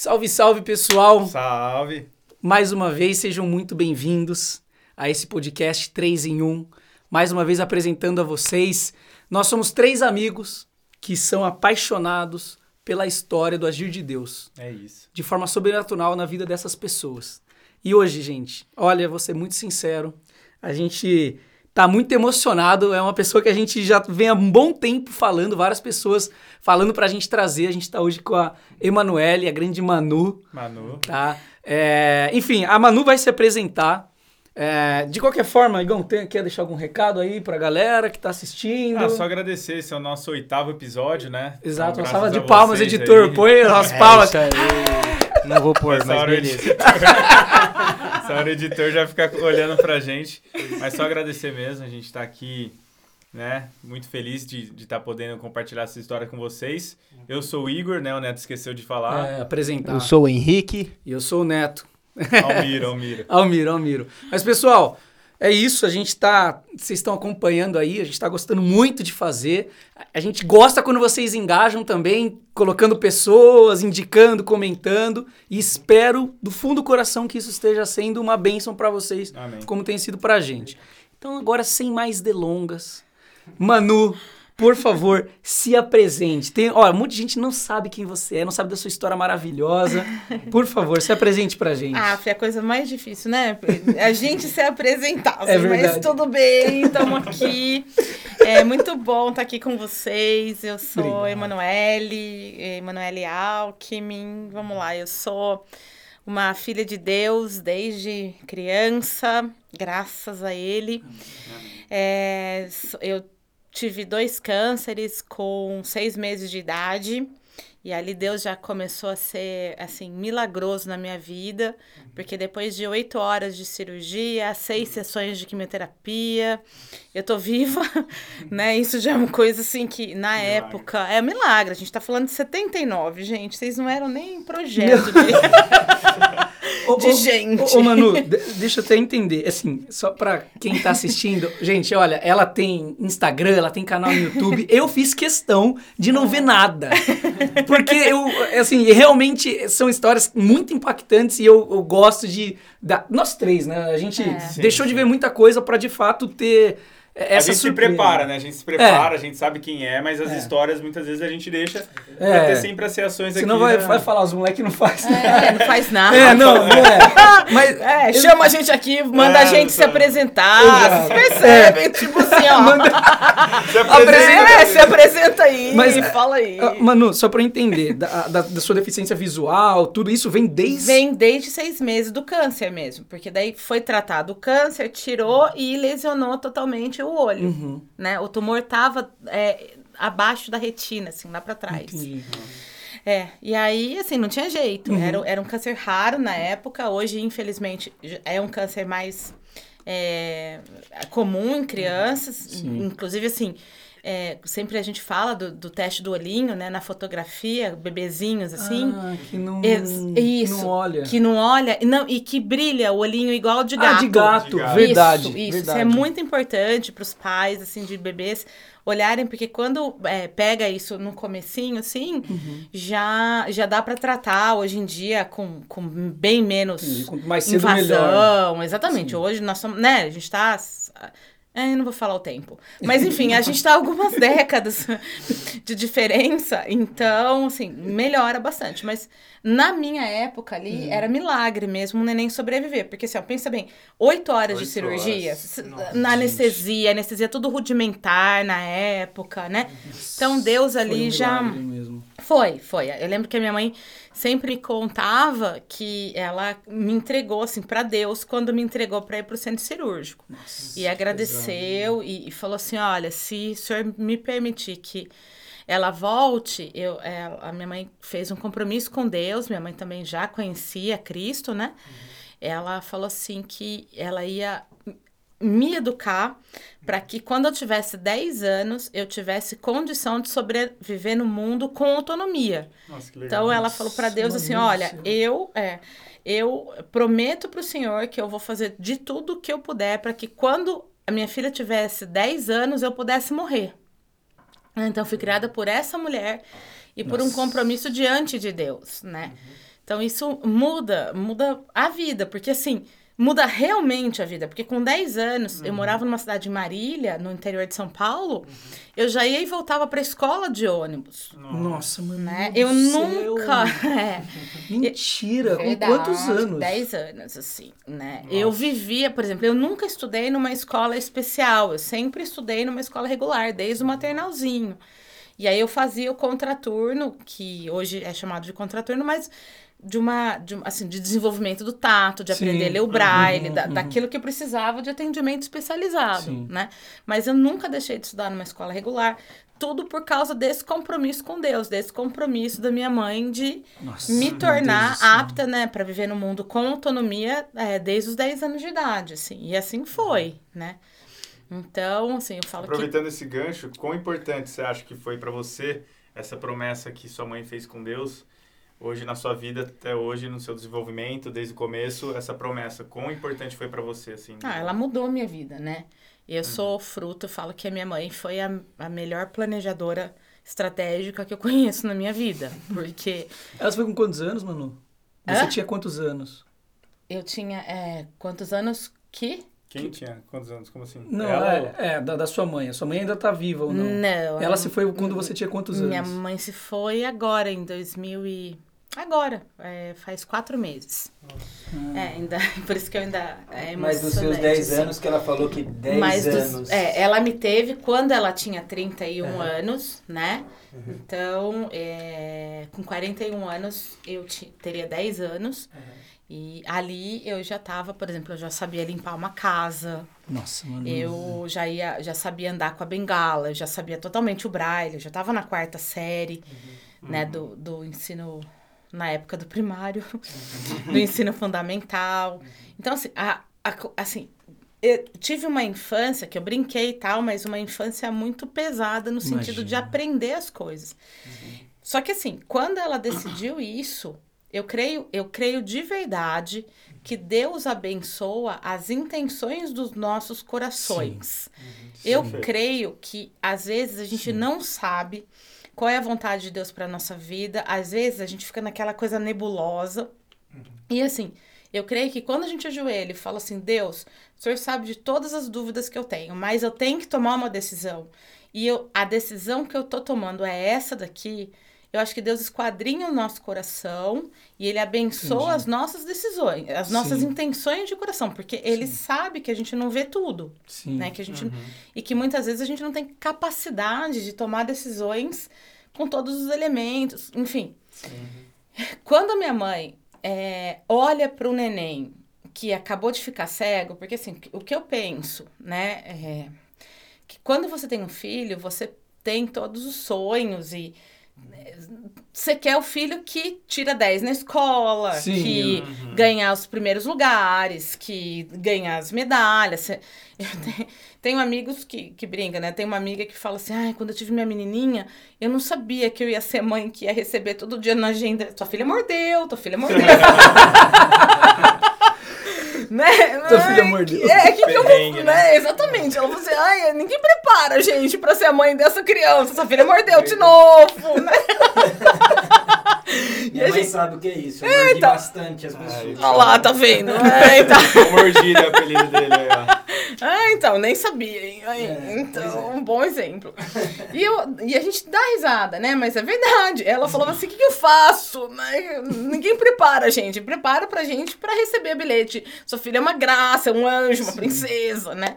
Salve, salve, pessoal! Salve! Mais uma vez, sejam muito bem-vindos a esse podcast 3 em 1. Mais uma vez apresentando a vocês. Nós somos três amigos que são apaixonados pela história do agir de Deus. É isso. De forma sobrenatural na vida dessas pessoas. E hoje, gente, olha, vou ser muito sincero, a gente tá muito emocionado. É uma pessoa que a gente já vem há um bom tempo falando, várias pessoas falando pra gente trazer. A gente tá hoje com a Emanuele, a grande Manu. Manu. Tá? É, enfim, a Manu vai se apresentar. É, de qualquer forma, Igão, tem, quer deixar algum recado aí pra galera que tá assistindo? Ah, só agradecer, esse é o nosso oitavo episódio, né? Exato, Então, uma salva de palmas, editor. aí. Põe as É palmas. aí. Não vou pôr, mas beleza. hora o editor já fica olhando pra gente. Mas só agradecer mesmo, a gente tá aqui, né? Muito feliz de estar podendo compartilhar essa história com vocês. Eu sou o Igor, né? O Neto esqueceu de falar. É, apresentar. Eu sou o Henrique. E eu sou o Neto. Almiro, Almiro. Almiro, Almiro. Mas, pessoal, é isso. A gente tá. Vocês estão acompanhando aí, a gente tá gostando muito de fazer. A gente gosta quando vocês engajam também, colocando pessoas, indicando, comentando. E espero do fundo do coração que isso esteja sendo uma bênção para vocês, Amém. como tem sido pra gente. Então, agora, sem mais delongas, Manu. Por favor, se apresente. Tem, ó, monte de gente não sabe quem você é, não sabe da sua história maravilhosa. Por favor, se apresente pra gente. Ah, foi a coisa mais difícil, né? A gente se apresentar. É assim, verdade. Mas tudo bem, estamos aqui. É muito bom estar aqui com vocês. Eu sou Obrigado. Emanuele, Emanuele Alckmin. Vamos lá, eu sou uma filha de Deus desde criança, graças a Ele. É, eu tive dois cânceres com seis meses de idade. E ali Deus já começou a ser, assim, milagroso na minha vida. Porque depois de oito horas de cirurgia, seis sessões de quimioterapia, eu tô viva, né? Isso já é uma coisa, assim, que na Milagre. época... É um milagre. A gente tá falando de 79, gente. Vocês não eram nem em projeto de... De ô, gente. Ô, ô, Manu, de- deixa eu até entender. Assim, só pra quem tá assistindo. gente, olha, ela tem Instagram, ela tem canal no YouTube. Eu fiz questão de não ver nada. Porque eu, assim, realmente são histórias muito impactantes e eu, eu gosto de. Da, nós três, né? A gente É. Sim, deixou de sim. ver muita coisa pra de fato ter A essa gente se surpresa. prepara, né? A gente se prepara, a gente sabe quem é, mas as É. histórias muitas vezes a gente deixa É. pra ter sempre as reações aqui. Senão vai, né? vai falar, os moleques não fazem. É, não faz nada. É, não, não é. Mas. É, chama a gente aqui, manda É, a gente se apresentar. Exato. Vocês percebem? Tipo assim, ó. Se Apresenta- É, se apresenta aí, Mas- fala aí. Ah, Manu, só pra eu entender, da, da, da sua deficiência visual, tudo isso vem desde. Vem desde seis meses do câncer mesmo, porque daí foi tratado o câncer, tirou e lesionou totalmente o olho, Uhum. né? O tumor tava é, abaixo da retina, assim, lá pra trás. Entendi. É, e aí, assim, não tinha jeito. Uhum. Era, era um câncer raro na época. Hoje, infelizmente, é um câncer mais é, comum em crianças. Sim. Inclusive, assim, é, sempre a gente fala do, do teste do olhinho, né? Na fotografia, bebezinhos, assim. Ah, que não, que isso, não olha. Que não olha, e não, e que brilha o olhinho igual de gato. Ah, de gato, De gato. verdade. Isso, isso, verdade. isso é muito importante para os pais, assim, de bebês olharem, porque quando é, pega isso no comecinho, assim, Uhum. já, já dá para tratar hoje em dia com, com bem menos. Quanto mais cedo, melhor. invasão. Exatamente. Hoje nós somos, né, a gente tá... É, eu não vou falar o tempo. Mas, enfim, a gente tá algumas décadas de diferença, então, assim, melhora bastante. Mas na minha época ali, Uhum. era milagre mesmo o neném sobreviver. Porque, assim, ó, pensa bem, oito horas de cirurgia, horas. Nossa, na anestesia, anestesia tudo rudimentar na época, né? Então, Deus ali um já... mesmo. Foi, foi. Eu lembro que a minha mãe sempre me contava que ela me entregou, assim, pra Deus quando me entregou pra ir pro centro cirúrgico. Nossa, E agradeceu e, e falou assim: olha, se o senhor me permitir que ela volte, eu, é, a minha mãe fez um compromisso com Deus, minha mãe também já conhecia Cristo, né? Ela falou assim que ela ia me educar para que quando eu tivesse 10 anos eu tivesse condição de sobreviver no mundo com autonomia. Nossa, que legal. Então ela falou para Deus assim, olha, eu é, eu prometo para o Senhor que eu vou fazer de tudo que eu puder para que quando a minha filha tivesse 10 anos eu pudesse morrer. Então eu fui criada por essa mulher e por um Nossa. compromisso diante de Deus, né? Então isso muda, muda a vida, porque assim, muda realmente a vida. Porque com 10 anos, eu morava numa cidade de Marília, no interior de São Paulo, eu já ia e voltava pra escola de ônibus. Nossa, mano. Né? Eu nunca. É, Mentira, com Verdade, quantos anos? 10 anos, assim, né? Eu vivia, por exemplo, eu nunca estudei numa escola especial, eu sempre estudei numa escola regular, desde o maternalzinho. E aí eu fazia o contraturno, que hoje é chamado de contraturno, mas de uma, de, assim, de desenvolvimento do tato, de Sim. aprender a ler o braille, Uhum, da- uhum. daquilo que eu precisava de atendimento especializado, Sim. né? Mas eu nunca deixei de estudar numa escola regular, tudo por causa desse compromisso com Deus, desse compromisso da minha mãe de Nossa, me tornar apta, né, para viver no mundo com autonomia é, desde os 10 anos de idade, assim. E assim foi, né? Então, assim, eu falo que Aproveitando esse gancho, quão importante você acha que foi para você essa promessa que sua mãe fez com Deus hoje na sua vida até hoje no seu desenvolvimento desde o começo essa promessa quão importante foi para você assim ah, ela mudou a minha vida, né? Eu sou fruto, eu falo que a minha mãe foi a, a melhor planejadora estratégica que eu conheço na minha vida, porque Ela foi com quantos anos, Manu? Você Hã? tinha quantos anos? eu tinha é, quantos anos que quem tinha quantos anos como assim Não, ela ou- é, é, da, da sua mãe. A sua mãe ainda tá viva ou não? Não, Ela a- se foi quando você tinha quantos anos? Minha mãe se foi agora, em 2000 e... Agora, é, faz quatro meses. É, ainda, por isso que eu ainda é Mas nos seus emocionante, 10 assim. anos que ela falou que 10 Mas dos- anos. é, ela me teve quando ela tinha 31 Uhum. anos, né? Então, é, com 41 anos, eu ti- teria 10 anos. E ali eu já tava, por exemplo, eu já sabia limpar uma casa, Nossa, mano. eu já ia, já sabia andar com a bengala, eu já sabia totalmente o braille, eu já estava na quarta série, né, do, do ensino na época do primário, do ensino fundamental. Então assim, a, a assim, eu tive uma infância que eu brinquei e tal, mas uma infância muito pesada no sentido de aprender as coisas. Só que assim, quando ela decidiu isso, eu creio, eu creio de verdade que Deus abençoa as intenções dos nossos corações. Eu Perfeito. creio que às vezes a gente não sabe qual é a vontade de Deus para nossa vida, às vezes a gente fica naquela coisa nebulosa. E assim, eu creio que quando a gente ajoelha e fala assim, Deus, o Senhor sabe de todas as dúvidas que eu tenho, mas eu tenho que tomar uma decisão. E eu, a decisão que eu tô tomando é essa daqui. Eu acho que Deus esquadrinha o nosso coração e Ele abençoa Entendi. as nossas decisões, as nossas Sim. intenções de coração, porque Ele sabe que a gente não vê tudo, Sim. né? Que a gente e que muitas vezes a gente não tem capacidade de tomar decisões com todos os elementos, enfim. Quando a minha mãe é, olha para o neném que acabou de ficar cego, porque assim, o que eu penso, né, é que quando você tem um filho, você tem todos os sonhos e você quer o filho que tira 10 na escola, Sim. que ganha os primeiros lugares, que ganha as medalhas. Cê- Eu tenho, tenho amigos que, que brincam, né? Tem uma amiga que fala assim: ai, quando eu tive minha menininha, eu não sabia que eu ia ser mãe que ia receber todo dia na agenda. Tua filha mordeu, tua filha mordeu. né? Tua filha Ai, mordeu. que- É, que, que eu vou, né? né? Exatamente. Ela falou assim: ai, ninguém prepara a gente pra ser a mãe dessa criança. Sua filha mordeu de novo, né? Minha a mãe gente- sabe o que é isso. Eu mordi bastante as pessoas. Olha lá, tá vendo? É, o mordido é o apelido dele aí, ó. Ah, então, nem sabia, hein? É, então, é. um bom exemplo. E, eu, e a gente dá risada, né? Mas é verdade. Ela falou assim: o que, que eu faço? Né? Ninguém prepara a gente. Prepara pra gente pra receber bilhete. Sua filha é uma graça, é um anjo, uma princesa, né?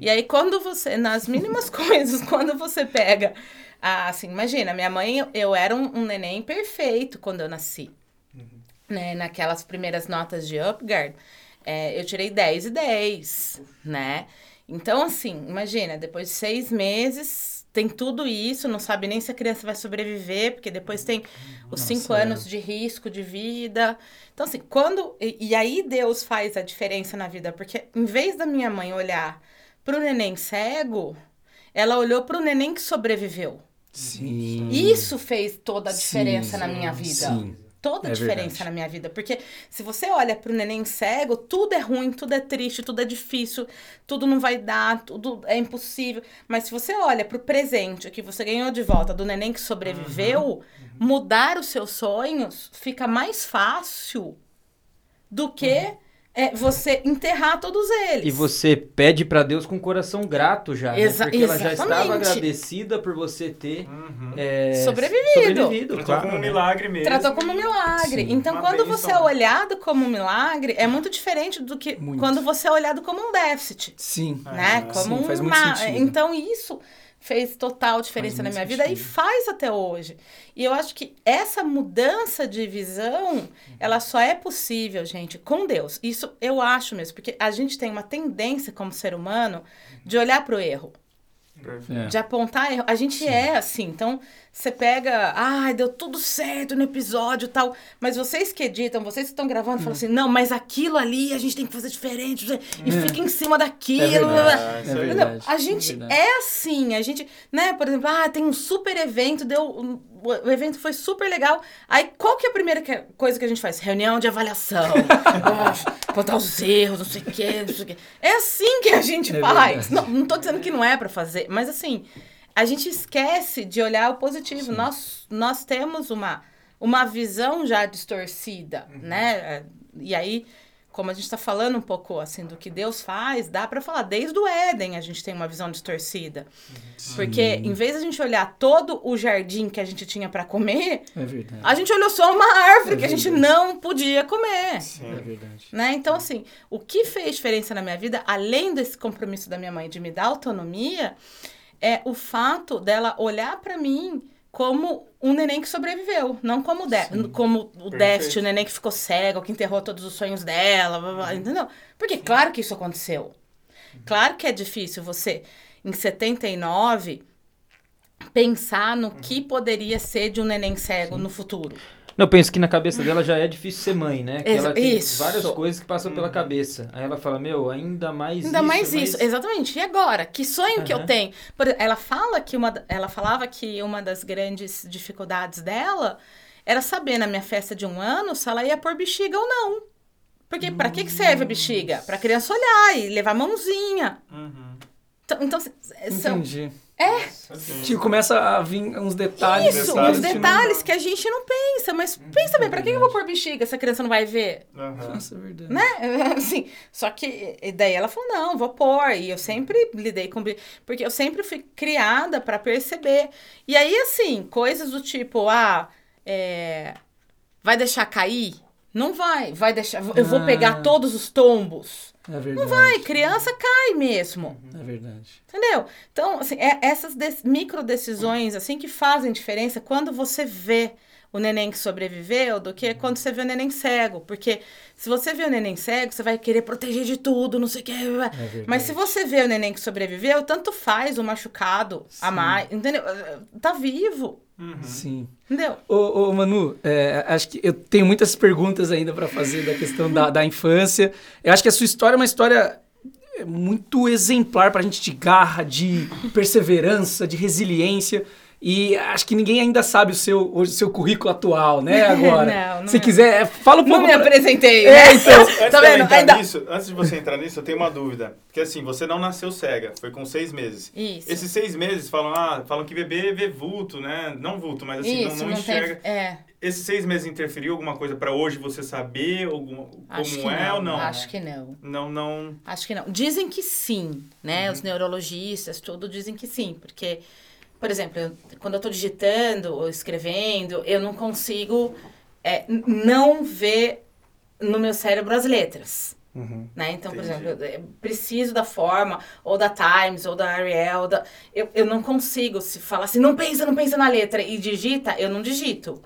E aí, quando você, nas mínimas coisas, quando você pega. assim, imagina, minha mãe, eu, era um, um neném perfeito quando eu nasci. Né? Naquelas primeiras notas de Upgard, é, eu tirei 10 e 10, né? Então, assim, imagina, depois de seis meses, tem tudo isso, não sabe nem se a criança vai sobreviver, porque depois tem os Nossa, cinco é. anos de risco de vida. Então, assim, quando. E, e aí Deus faz a diferença na vida, porque em vez da minha mãe olhar pro neném cego, ela olhou pro neném que sobreviveu. Sim. Isso fez toda a Sim, diferença na minha vida. Sim. Toda a É diferença verdade. na minha vida. Porque se você olha pro neném cego, tudo é ruim, tudo é triste, tudo é difícil, tudo não vai dar, tudo é impossível. Mas se você olha pro presente, o que você ganhou de volta do neném que sobreviveu, Uhum. mudar os seus sonhos fica mais fácil do que Uhum. É, você enterrar todos eles. E você pede pra Deus com o coração grato já, né? Exa- Porque ela já estava exatamente. agradecida por você ter Uhum. é, Sobrevivido. sobrevivido, Tratou claro, como um né? milagre mesmo. Tratou como um milagre. Sim. Então, Uma quando bênção, você é né? olhado como um milagre, é muito diferente do que Muito. quando você é olhado como um déficit. Sim. né? Ah, Como sim, faz muito sentido. Então isso fez total diferença Faz na minha vida e sentido. faz até hoje. E eu acho que essa mudança de visão, ela só é possível, gente, com Deus. Isso eu acho mesmo, porque a gente tem uma tendência como ser humano de olhar para o erro, É. de apontar erro. A gente é assim, então você pega, ai, deu tudo certo no episódio e tal, mas vocês que editam, vocês que estão gravando, falam assim, não, mas aquilo ali a gente tem que fazer diferente, e É. fica em cima daquilo. É verdade. Ah, É? A gente verdade. é assim, a gente, né, por exemplo, ah, tem um super evento, deu, um- o evento foi super legal. Aí qual que é a primeira que- coisa que a gente faz? Reunião de avaliação. Apontar os erros, não sei o quê, não sei o quê. É assim que a gente É faz. verdade. Não, não tô dizendo que não é pra fazer, mas assim, a gente esquece de olhar o positivo. Nós, nós temos uma, uma visão já distorcida, Uhum. né? E aí, como a gente tá falando um pouco assim do que Deus faz, dá pra falar, desde o Éden a gente tem uma visão distorcida. Porque em vez de a gente olhar todo o jardim que a gente tinha pra comer, É a gente olhou só uma árvore É que a gente não podia comer. É Sim. verdade. Né? Então, assim, o que fez diferença na minha vida, além desse compromisso da minha mãe de me dar autonomia, é o fato dela olhar pra mim como um neném que sobreviveu, não como, de como o déficit, o neném que ficou cego, que enterrou todos os sonhos dela, blá, blá, blá, entendeu? Porque claro que isso aconteceu. Claro que é difícil você, em 79, pensar no que poderia ser de um neném cego no futuro. Não, eu penso que na cabeça dela já é difícil ser mãe, né? Que Exa- ela tem isso. várias coisas que passam pela cabeça. Aí ela fala, meu, ainda mais Ainda isso. mais mas- isso, exatamente. E agora? Que sonho que eu tenho? Por, ela fala que uma, ela falava que uma das grandes dificuldades dela era saber na minha festa de um ano se ela ia pôr bexiga ou não. Porque pra que que serve a bexiga? Pra criança olhar e levar a mãozinha. Uhum. Então, então são Entendi. Assim, Tipo, começa a vir uns detalhes. isso, detalhes que não- detalhes que a gente não pensa. Mas pensa bem, pra que que eu vou pôr bexiga se a criança não vai ver? Aham. Nossa, é verdade. né? Assim, só que daí ela falou, não, vou pôr. E eu sempre lidei com... Porque eu sempre fui criada pra perceber. E aí, assim, coisas do tipo, ah, é, vai deixar cair? Não vai. Vai deixar... Eu vou Ah. pegar todos os tombos. É verdade. Não vai, criança cai mesmo. É verdade. Entendeu? Então, assim, é essas micro decisões, assim, que fazem diferença quando você vê o neném que sobreviveu do que quando você vê o neném cego. Porque se você vê o neném cego, você vai querer proteger de tudo, não sei o que. verdade. Mas se você vê o neném que sobreviveu, tanto faz o machucado a Sim. mais, entendeu? Tá vivo, Uhum. Sim. entendeu? Ô, ô, Manu, é, acho que eu tenho muitas perguntas ainda para fazer da questão da, da infância. Eu acho que a sua história é uma história muito exemplar para a gente de garra, de perseverança, de resiliência. E acho que ninguém ainda sabe o seu, o seu currículo atual, né? Agora. Não, não Se é. quiser, fala um Não pouco. me pra- apresentei, É, né? então. Antes, Tá de eu vendo? Ainda- nisso, antes de você entrar nisso, eu tenho uma dúvida. Porque assim, você não nasceu cega, foi com seis meses. Isso. Esses seis meses falam, ah, falam que bebê vê vulto, né? Não vulto, mas assim, Isso, não, não não tem. enxerga. É, Esses seis meses interferiu alguma coisa pra hoje você saber alguma, como que é não. ou não? Acho que não. Não, não. Acho que não. Dizem que sim, né? Os neurologistas, tudo dizem que sim, porque, por exemplo, quando eu tô digitando ou escrevendo, eu não consigo é, não ver no meu cérebro as letras. Né? Então, por Entendi. exemplo, eu preciso da forma, ou da Times, ou da Ariel, da... Eu, eu não consigo se falar assim, não pensa, não pensa na letra e digita, eu não digito.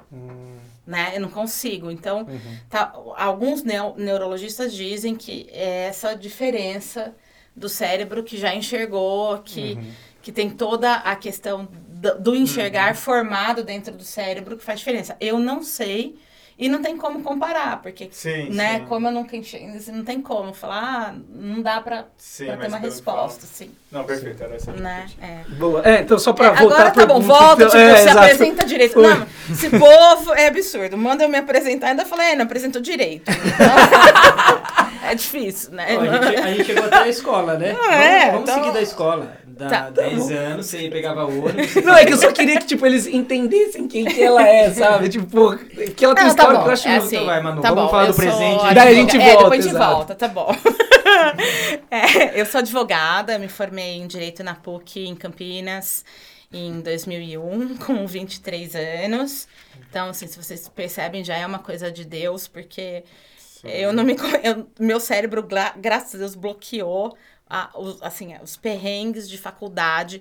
Né? Eu não consigo. Então, tá, alguns neo- neurologistas dizem que é essa diferença do cérebro que já enxergou, que, que tem toda a questão do, do enxergar formado dentro do cérebro que faz diferença. Eu não sei E não tem como comparar, porque, Sim, né, sim. como eu nunca enxerguei, não tem como falar, ah, não dá pra, Sim, pra ter uma resposta, assim, fala- Não, perfeito, era essa né, é. Boa. É, então só pra É, voltar agora tá bom, volta, então- tipo, é, se exato. apresenta direito. Foi. Não, esse povo é absurdo. Manda eu me apresentar, ainda falei, é, não apresentou direito. Então, é difícil, né? Ó, a, gente, a gente chegou até a escola, né? Ah, é, vamos vamos então- seguir da escola. Dá Tá. 10 anos, você pegava ônibus. Não, é que eu só queria que, tipo, eles entendessem quem que ela é, sabe? Tipo, que ela tem Não, tá história bom, que eu acho é muito... assim, vai, Manu, tá vamos bom, falar do presente, Daí a gente é, volta, depois a gente exato. volta, tá bom. É, eu sou advogada, me formei em Direito na PUC em Campinas em 2001, com 23 anos. Então, assim, se vocês percebem, já é uma coisa de Deus, porque eu não me... eu- meu cérebro, gra- graças a Deus, bloqueou a- os, assim, os perrengues de faculdade.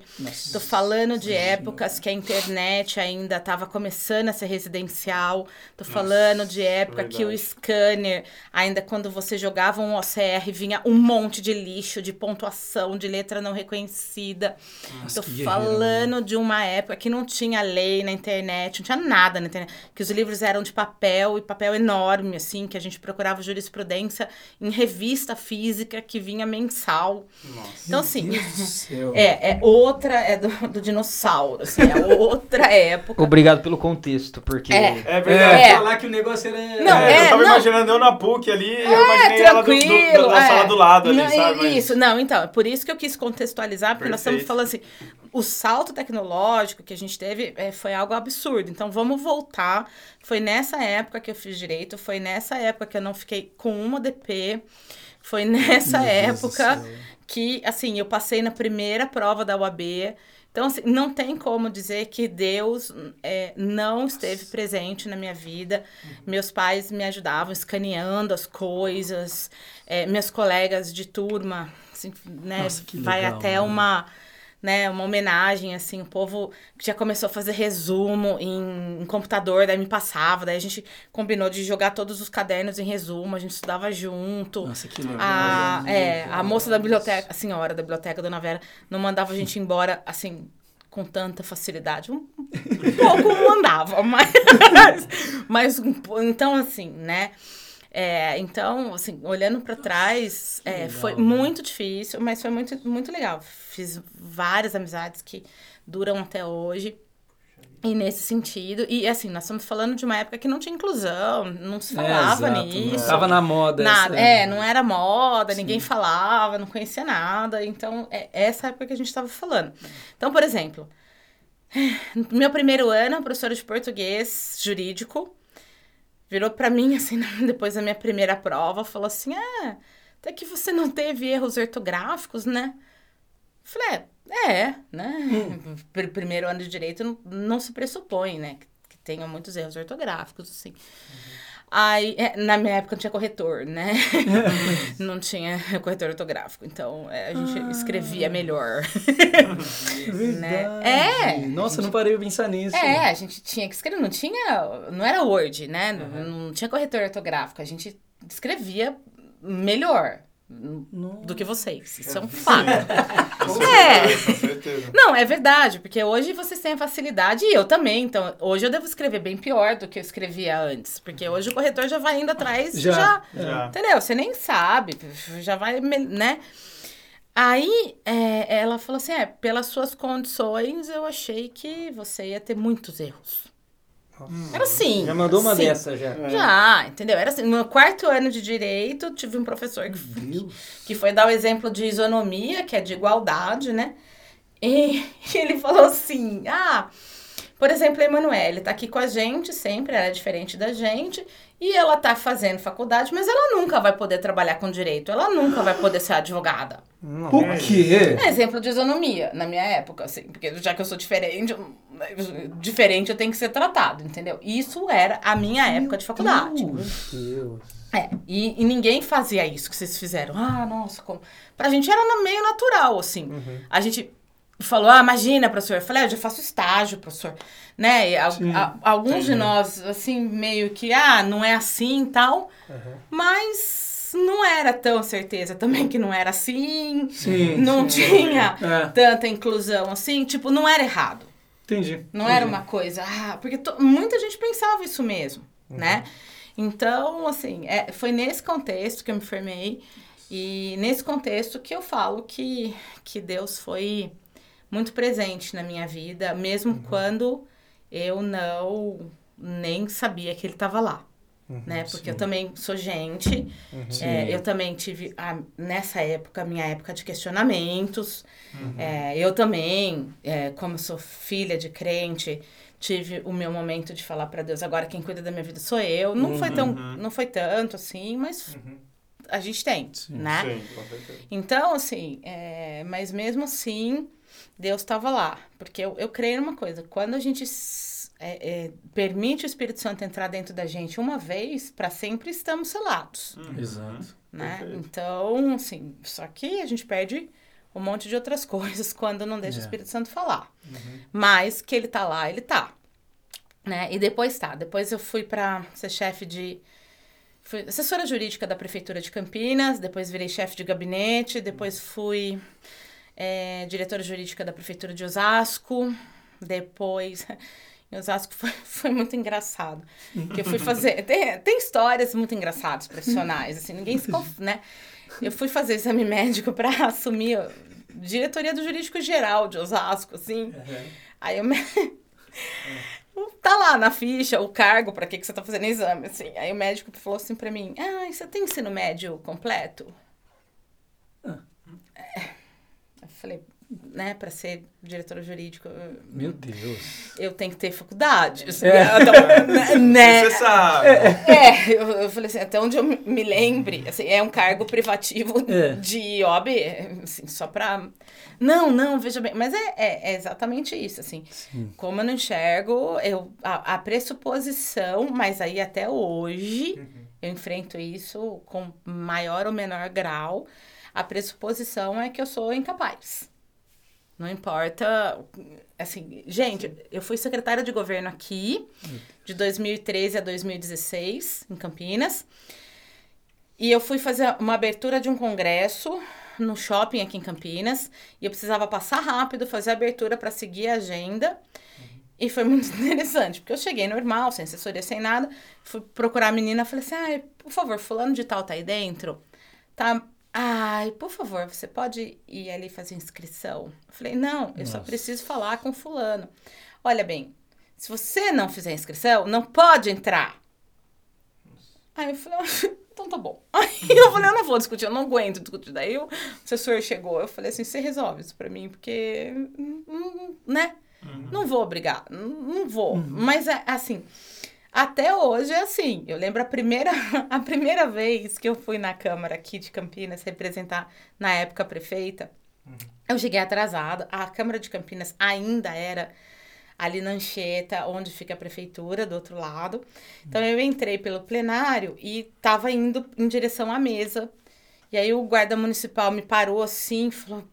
Tô falando de épocas que a internet ainda estava começando a ser residencial. Tô falando de época que o scanner, ainda quando você jogava um OCR, vinha um monte de lixo, de pontuação, de letra não reconhecida. Nossa, Tô guerreiro, falando de uma época que não tinha lei na internet, não tinha nada na internet. Que os livros eram de papel e papel enorme, assim, que a gente procurava jurisprudência em revista física que vinha mensal. Então, assim, Meu Deus do céu. é, é outra, é do, do dinossauro, assim, é outra época. Obrigado pelo contexto, porque. É. É verdade. É. Falar que o negócio era. Não, É, é, eu tava não. imaginando eu na PUC ali, eu É, imaginei ela do, do, tranquilo. da é. sala do lado ali, Não, sabe? Mas- Isso, não, então, é por isso que eu quis contextualizar, porque nós estamos Perfeito. falando assim, o salto tecnológico que a gente teve é, foi algo absurdo. Então, vamos voltar. Foi nessa época que eu fiz direito, foi nessa época que eu não fiquei com uma DP, foi nessa Meu Deus do época céu. Que, assim, eu passei na primeira prova da UAB. Então, assim, não tem como dizer que Deus é, não esteve presente na minha vida. Meus pais me ajudavam escaneando as coisas. É, minhas colegas de turma, assim, né, Nossa, que vai legal, até né? uma, né, uma homenagem, assim, o povo que já começou a fazer resumo em, em computador, daí me passava, daí a gente combinou de jogar todos os cadernos em resumo, a gente estudava junto. Nossa, que legal. A, é, a moça da biblioteca, a senhora da biblioteca, Dona Vera, não mandava a gente embora, assim, com tanta facilidade. Um, um pouco mandava, mas, mas então, assim, né? É, então, assim, olhando para trás, é, legal, foi né? muito difícil, mas foi muito, muito legal. Fiz várias amizades que duram até hoje. E nesse sentido, e assim, nós estamos falando de uma época que não tinha inclusão, não se falava É, exato, nisso. Não tava na moda. Nada, essa- é, não era moda, ninguém falava, não conhecia nada. Então, é essa época que a gente estava falando. Então, por exemplo, no meu primeiro ano, professora de português jurídico virou para mim, assim, depois da minha primeira prova, falou assim: ah, até que você não teve erros ortográficos, né? Falei, é, é, né? Pr- Primeiro ano de direito não, não se pressupõe, né? Que, que tenham muitos erros ortográficos, assim. Aí, é, na minha época não tinha corretor, né? não tinha corretor ortográfico, então é, a gente escrevia melhor. Verdade. É. Nossa, eu não parei de pensar nisso. É, a gente tinha que escrever, não tinha, não era Word, né? Não, não tinha corretor ortográfico, a gente escrevia melhor do que vocês. Isso é um fato. Com É. certeza, com certeza. Não, é verdade, porque hoje vocês têm a facilidade e eu também. Então, hoje eu devo escrever bem pior do que eu escrevia antes. Porque hoje o corretor já vai indo atrás, Já. já. Já. Entendeu? Você nem sabe, já vai, né? Aí é, ela falou assim: é, pelas suas condições, eu achei que você ia ter muitos erros. Era assim. Já mandou uma assim. dessa já. Já, entendeu? Era assim, no quarto ano de direito, tive um professor que, que foi dar o exemplo de isonomia, que é de igualdade, né? E ele falou assim: ah, por exemplo, a Emanuele tá aqui com a gente sempre, ela é diferente da gente, e ela tá fazendo faculdade, mas ela nunca vai poder trabalhar com direito, ela nunca vai poder ser advogada. Por quê? É exemplo de isonomia, na minha época, assim, porque já que eu sou diferente, diferente eu tenho que ser tratado, entendeu? Isso era a minha época de faculdade. Meu Deus. É, e, e ninguém fazia isso que vocês fizeram. Ah, nossa, como... Pra gente era no meio natural, assim. A gente falou, ah, imagina, professor. Eu falei, ah, eu já faço estágio, professor. Né? Sim. a- alguns de nós, assim, meio que, ah, não é assim e tal. Mas não era tão certeza também que não era assim. Sim. não tinha É, tanta inclusão assim. Tipo, não era errado. entendi. Não era uma coisa, ah, porque to- muita gente pensava isso mesmo. né? Então, assim, é, foi nesse contexto que eu me formei e nesse contexto que eu falo que, que Deus foi muito presente na minha vida, mesmo quando eu não nem sabia que ele estava lá. né? Porque eu também sou gente, é, eu também tive, a- nessa época, minha época de questionamentos. É, eu também, é, como sou filha de crente, tive o meu momento de falar para Deus, agora quem cuida da minha vida sou eu. Não foi tão, não foi tanto assim, mas a gente tem, né? Sim, com certeza. Então, assim, é, mas mesmo assim, Deus estava lá. Porque eu, eu creio numa coisa: quando a gente é, é, permite o Espírito Santo entrar dentro da gente uma vez, para sempre estamos selados. Exato. Né? Perfeito. Então, assim, só que a gente perde um monte de outras coisas quando não deixa o É. Espírito Santo falar. Mas que ele tá lá, ele tá. Né? E depois tá. Depois eu fui para ser chefe de. Fui assessora jurídica da Prefeitura de Campinas, depois virei chefe de gabinete, depois fui é, diretora jurídica da Prefeitura de Osasco, depois. Em Osasco foi, foi muito engraçado. Que eu fui fazer. Tem, tem histórias muito engraçadas, profissionais, assim, ninguém se conf, né? Eu fui fazer exame médico para assumir diretoria do jurídico geral de Osasco, assim. Aí eu me... tá lá na ficha o cargo para que que você tá fazendo exame, assim. Aí o médico falou assim para mim: "Ah, você tem ensino médio completo?" É. Eu falei, né, para ser diretora jurídica, eu- Meu Deus. eu tenho que ter faculdade. É. então, né, né? Você sabe. É, eu, eu falei assim, até onde eu me- lembre, assim, é um cargo privativo É. de OAB, assim, só pra... Não, não, veja bem, mas é, é, é exatamente isso, assim, como eu não enxergo, eu, a, a pressuposição, mas aí até hoje, eu enfrento isso com maior ou menor grau, a pressuposição é que eu sou incapaz. Não importa, assim, gente, eu fui secretária de governo aqui, de 2013 a 2016, em Campinas. E eu fui fazer uma abertura de um congresso no shopping aqui em Campinas. E eu precisava passar rápido, fazer a abertura para seguir a agenda. E foi muito interessante, porque eu cheguei normal, sem assessoria, sem nada. Fui procurar a menina, falei assim: ai, por favor, fulano de tal tá aí dentro? Tá. Ai, por favor, você pode ir ali fazer inscrição? Eu falei: não, eu só Nossa. preciso falar com fulano. Olha bem, se você não fizer inscrição, não pode entrar. Aí eu falei, então tá bom. Aí eu falei, eu não vou discutir, eu não aguento discutir. Daí o assessor chegou, eu falei assim, você resolve isso pra mim, porque, hum, hum, né? Não vou brigar, não, não vou. Mas é assim, até hoje é assim. Eu lembro a primeira, a primeira vez que eu fui na Câmara aqui de Campinas representar, na época, a prefeita. Eu cheguei atrasada. A Câmara de Campinas ainda era ali na Anchieta, onde fica a prefeitura, do outro lado. Então eu entrei pelo plenário e estava indo em direção à mesa. E aí o guarda municipal me parou assim, falou: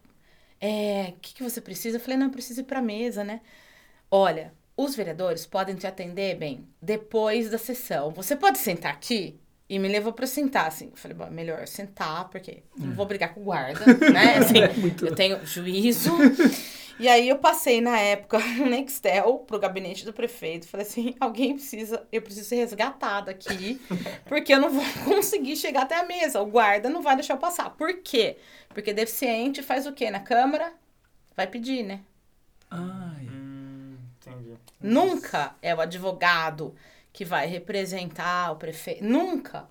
é, o que, que você precisa? Eu falei, não, eu preciso ir para a mesa, né? Olha, os vereadores podem te atender, bem, depois da sessão. Você pode sentar aqui? E me levou para sentar, assim. Eu falei, bom, melhor sentar, porque não vou brigar com o guarda, né? Assim, eu tenho juízo. E aí eu passei, na época, no Nextel pro gabinete do prefeito. Falei assim, alguém precisa, eu preciso ser resgatada aqui, porque eu não vou conseguir chegar até a mesa. O guarda não vai deixar eu passar. Por quê? Porque deficiente faz o quê na Câmara? Vai pedir, né? Ai. Entendi. Nunca é o advogado que vai representar o prefeito. Nunca.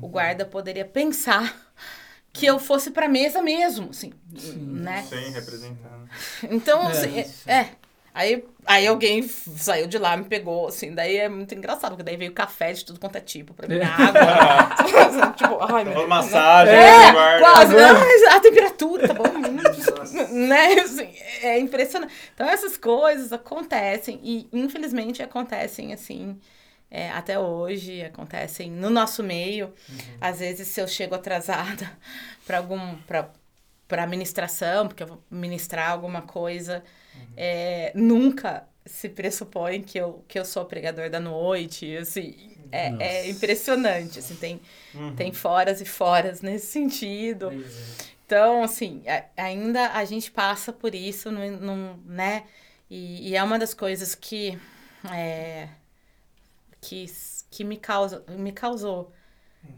O guarda poderia pensar que eu fosse pra mesa mesmo, assim, né? Sem representando. Então, É, assim, é, é. Aí, aí alguém saiu de lá, me pegou, assim, daí é muito engraçado, porque daí veio café de tudo quanto é tipo pra mim, É. água. tipo, ai, meu Deus, massagem, É, guarda. quase. Não, mas a temperatura, tá bom? né? Assim, é impressionante. Então, essas coisas acontecem e, infelizmente, acontecem, assim, é, até hoje, acontecem no nosso meio. Às vezes, se eu chego atrasada para algum... Pra, para administração, porque eu vou ministrar alguma coisa, é, nunca se pressupõe que eu, que eu sou pregador da noite, assim, é, é impressionante, assim, tem, Uhum. tem foras e foras nesse sentido. Então, assim, a- ainda a gente passa por isso, não, não, né? E, e é uma das coisas que, é, que que me, causa, me causou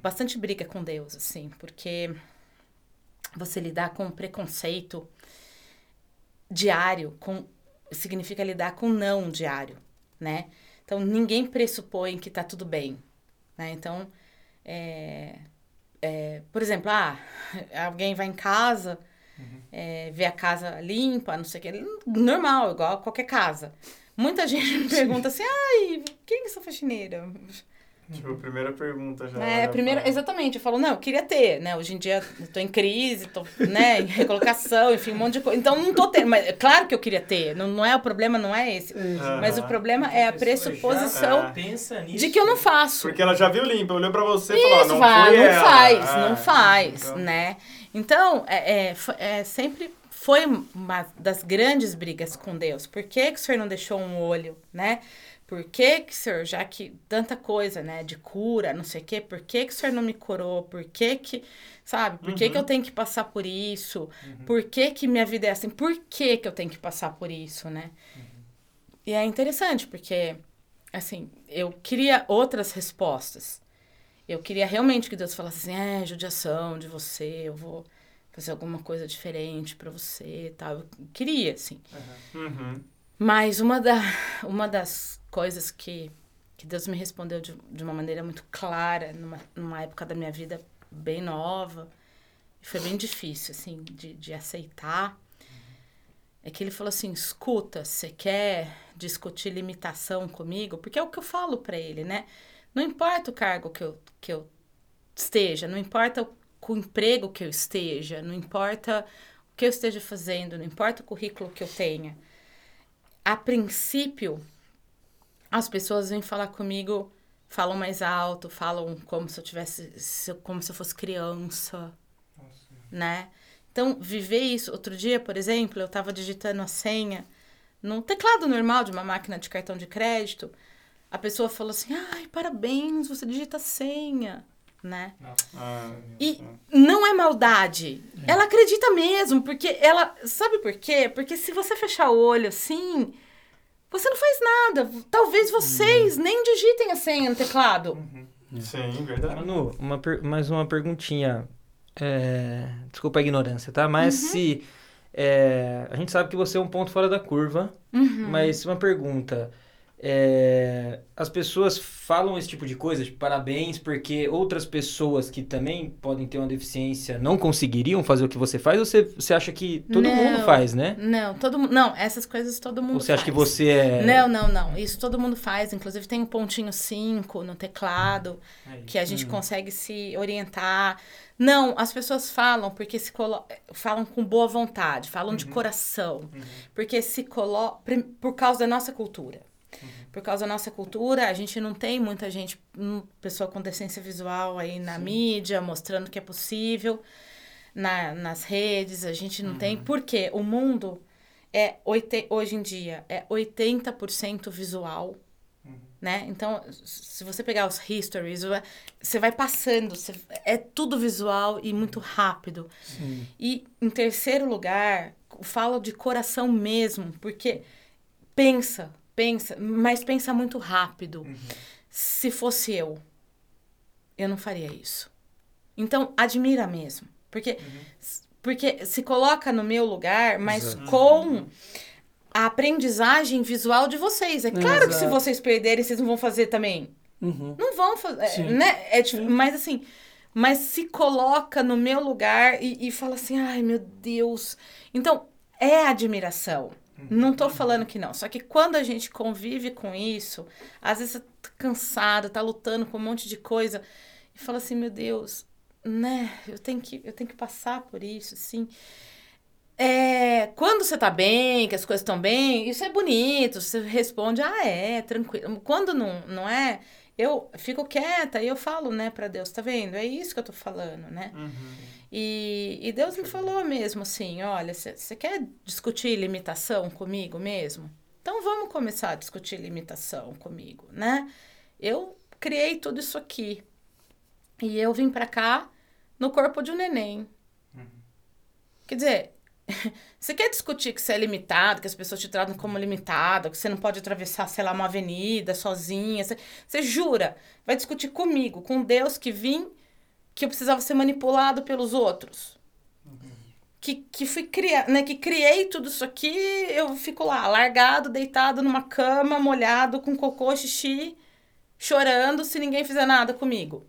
bastante briga com Deus, assim, porque você lidar com preconceito diário, com significa lidar com não diário, né? Então, ninguém pressupõe que tá tudo bem, né? Então, é, é, por exemplo, ah, alguém vai em casa, é, vê a casa limpa, não sei o que, normal, igual qualquer casa. Muita gente me pergunta assim, ai, quem é essa faxineira? Tipo, a primeira pergunta já. É, né, primeiro, pra- exatamente, eu falo, não, eu queria ter, né? Hoje em dia eu tô em crise, tô, né, em recolocação, enfim, um monte de coisa. Então não tô tendo, mas é claro que eu queria ter, não, não é o problema, não é esse. Mas o problema é a pressuposição É. De que eu não faço. Porque ela já viu limpa, olhou pra você e falou, ah, não vai, foi não ela. faz, É, não faz, então- né? Então, é, é, é, sempre foi uma das grandes brigas com Deus. Por que, que o senhor não deixou um olho, né? Por que, que o senhor, já que tanta coisa, né, de cura, não sei o quê, por que, que o senhor não me curou? Por que que, sabe, por que que eu tenho que passar por isso? Por que que minha vida é assim? Por que que eu tenho que passar por isso, né? E é interessante, porque, assim, eu queria outras respostas. Eu queria realmente que Deus falasse assim, é, judiação de você, eu vou fazer alguma coisa diferente pra você e tal. Eu queria, assim. Uhum. Mas uma, da, uma das coisas que, que Deus me respondeu de, de uma maneira muito clara, numa, numa época da minha vida bem nova, e foi bem difícil, assim, de, de aceitar, é que ele falou assim, escuta, você quer discutir limitação comigo? Porque é o que eu falo pra ele, né? Não importa o cargo que eu, que eu esteja, não importa o, o emprego que eu esteja, não importa o que eu esteja fazendo, não importa o currículo que eu tenha a princípio, as pessoas vêm falar comigo, falam mais alto, falam como se eu tivesse, como se eu fosse criança, né? Então, viver isso. Outro dia, por exemplo, eu estava digitando a senha no teclado normal de uma máquina de cartão de crédito. A pessoa falou assim: ai, parabéns, você digita a senha, né? Ah, E não é maldade. Ela acredita mesmo, porque ela. Sabe por quê? Porque se você fechar o olho assim, você não faz nada. Talvez vocês nem digitem a senha no teclado. Sim, verdade. Manu, uma per- mais uma perguntinha. É, Desculpa a ignorância, tá? Mas se. é, A gente sabe que você é um ponto fora da curva, mas uma pergunta. É, As pessoas falam esse tipo de coisa, tipo, parabéns, porque outras pessoas que também podem ter uma deficiência não conseguiriam fazer o que você faz? Ou você, você acha que todo Não. mundo faz, né? Não, todo mundo. Não, essas coisas todo mundo Ou você acha faz. que você é. Não, não, não. Isso todo mundo faz. Inclusive tem um pontinho 5 no teclado, que a gente consegue se orientar. Não, as pessoas falam porque se colo... falam com boa vontade, falam de coração. Porque se colo... prim- por causa da nossa cultura. Por causa da nossa cultura, a gente não tem muita gente, hum, pessoa com deficiência visual aí na mídia, mostrando que é possível, na, nas redes, a gente não tem. Porque o mundo é, hoje em dia, é 80% visual, né? Então, se você pegar os histories, você vai passando, você- é tudo visual e muito rápido. Sim. E em terceiro lugar, falo de coração mesmo, porque pensa, pensa, mas pensa muito rápido. Se fosse eu, eu não faria isso. Então, admira mesmo. Porque, porque se coloca no meu lugar, mas Exato. com a aprendizagem visual de vocês. É claro que se Exato. vocês perderem, vocês não vão fazer também. Uhum. Não vão fazer, Sim. né? É, dif- mas assim, mas se coloca no meu lugar e, e fala assim, ai meu Deus. Então, é admiração. Não tô falando que não. Só que quando a gente convive com isso, às vezes você tá cansado, tá lutando com um monte de coisa, e fala assim, meu Deus, né? Eu tenho que, eu tenho que passar por isso, assim. É, quando você tá bem, que as coisas estão bem, isso é bonito, você responde, ah, é, tranquilo. Quando não, não é, eu fico quieta e eu falo, né, pra Deus, tá vendo? É isso que eu tô falando, né? E, e Deus me falou mesmo assim, olha, você quer discutir limitação comigo mesmo? Então vamos começar a discutir limitação comigo, né? Eu criei tudo isso aqui. E eu vim pra cá no corpo de um neném. Quer dizer, Você quer discutir que você é limitado, que as pessoas te tratam como limitado, que você não pode atravessar, sei lá, uma avenida sozinha. Você, você jura? Vai discutir comigo, com Deus que vim, que eu precisava ser manipulado pelos outros. Que, que fui criar, né? Que criei tudo isso aqui, eu fico lá, largado, deitado numa cama, molhado, com cocô, xixi, chorando se ninguém fizer nada comigo.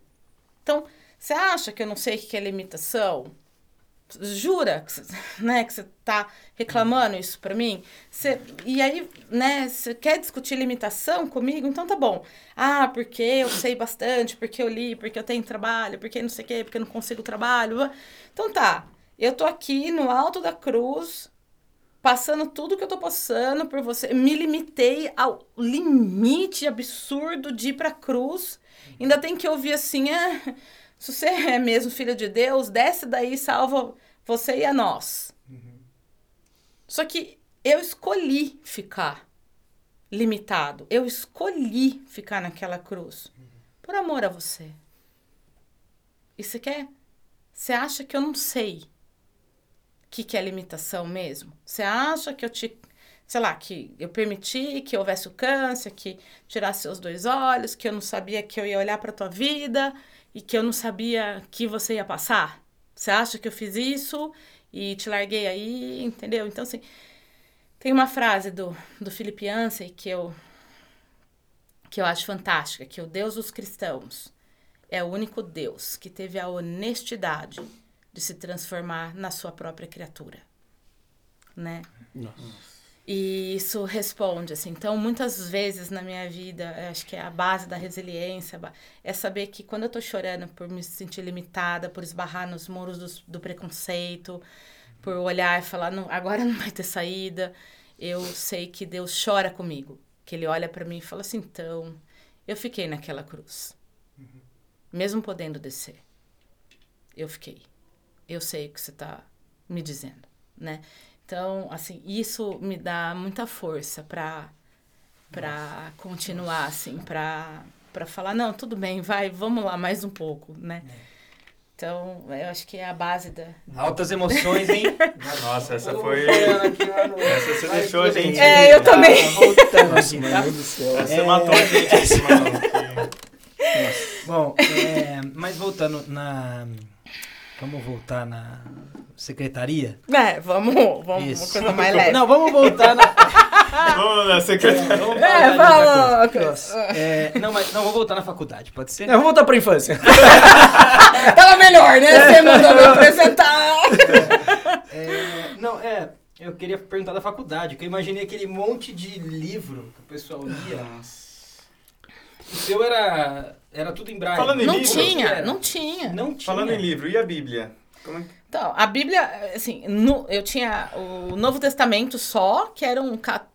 Então, você acha que eu não sei o que é limitação? Jura que você, né, que você tá reclamando isso pra mim? Você, e aí, né, você quer discutir limitação comigo? Então tá bom. Ah, porque eu sei bastante, porque eu li, porque eu tenho trabalho, porque não sei o quê, porque eu não consigo trabalho. Então tá, eu tô aqui no alto da cruz, passando tudo que eu tô passando por você. Me limitei ao limite absurdo de ir pra cruz. Ainda tem que ouvir assim, é, se você é mesmo filho de Deus, desce daí e salva você e a nós. Só que eu escolhi ficar limitado. Eu escolhi ficar naquela cruz. Por amor a você. E você quer? Você acha que eu não sei o que, que é limitação mesmo? Você acha que eu te. Sei lá, que eu permiti que houvesse o câncer, que tirasse seus dois olhos, que eu não sabia que eu ia olhar para tua vida e que eu não sabia que você ia passar? Você acha que eu fiz isso e te larguei aí, entendeu? Então, assim, tem uma frase do, do Yancey que eu, que eu acho fantástica, que o Deus dos cristãos é o único Deus que teve a honestidade de se transformar na sua própria criatura, né? E isso responde, assim. Então, muitas vezes na minha vida, acho que é a base da resiliência, é saber que quando eu tô chorando por me sentir limitada, por esbarrar nos muros do, do preconceito, por olhar e falar, não, agora não vai ter saída, eu sei que Deus chora comigo. Que Ele olha para mim e fala assim, então, eu fiquei naquela cruz. Mesmo podendo descer. Eu fiquei. Eu sei o que você tá me dizendo, né? Então, assim, isso me dá muita força para para continuar assim, para para falar, não, tudo bem, vai, vamos lá mais um pouco, né? Então, eu acho que é a base da Altas emoções, hein? Nossa, essa foi. Essa Essa você deixou a gente. É, eu também. Voltando aqui, tá? Meu Deus do céu. Você É. matou a gente mano. Bom, é, mas voltando na. Vamos voltar na secretaria? É, vamos, vamos Isso. uma coisa mais leve. Não, vamos voltar na. Vamos na secretária. Vamos É, na vamos. faculdade. É, não, mas não, vamos voltar na faculdade, pode ser? Não, vamos voltar pra infância. Tava melhor, né? Você mandou me apresentar. É, não, é. Eu queria perguntar da faculdade, que eu imaginei aquele monte de livro que o pessoal lia. O seu era. Era tudo em braille. Falando em Não livro? tinha, não tinha. Não tinha. Falando em livro, e a Bíblia? Como é que... Então, a Bíblia, assim, no- eu tinha o Novo Testamento só, que eram. ca-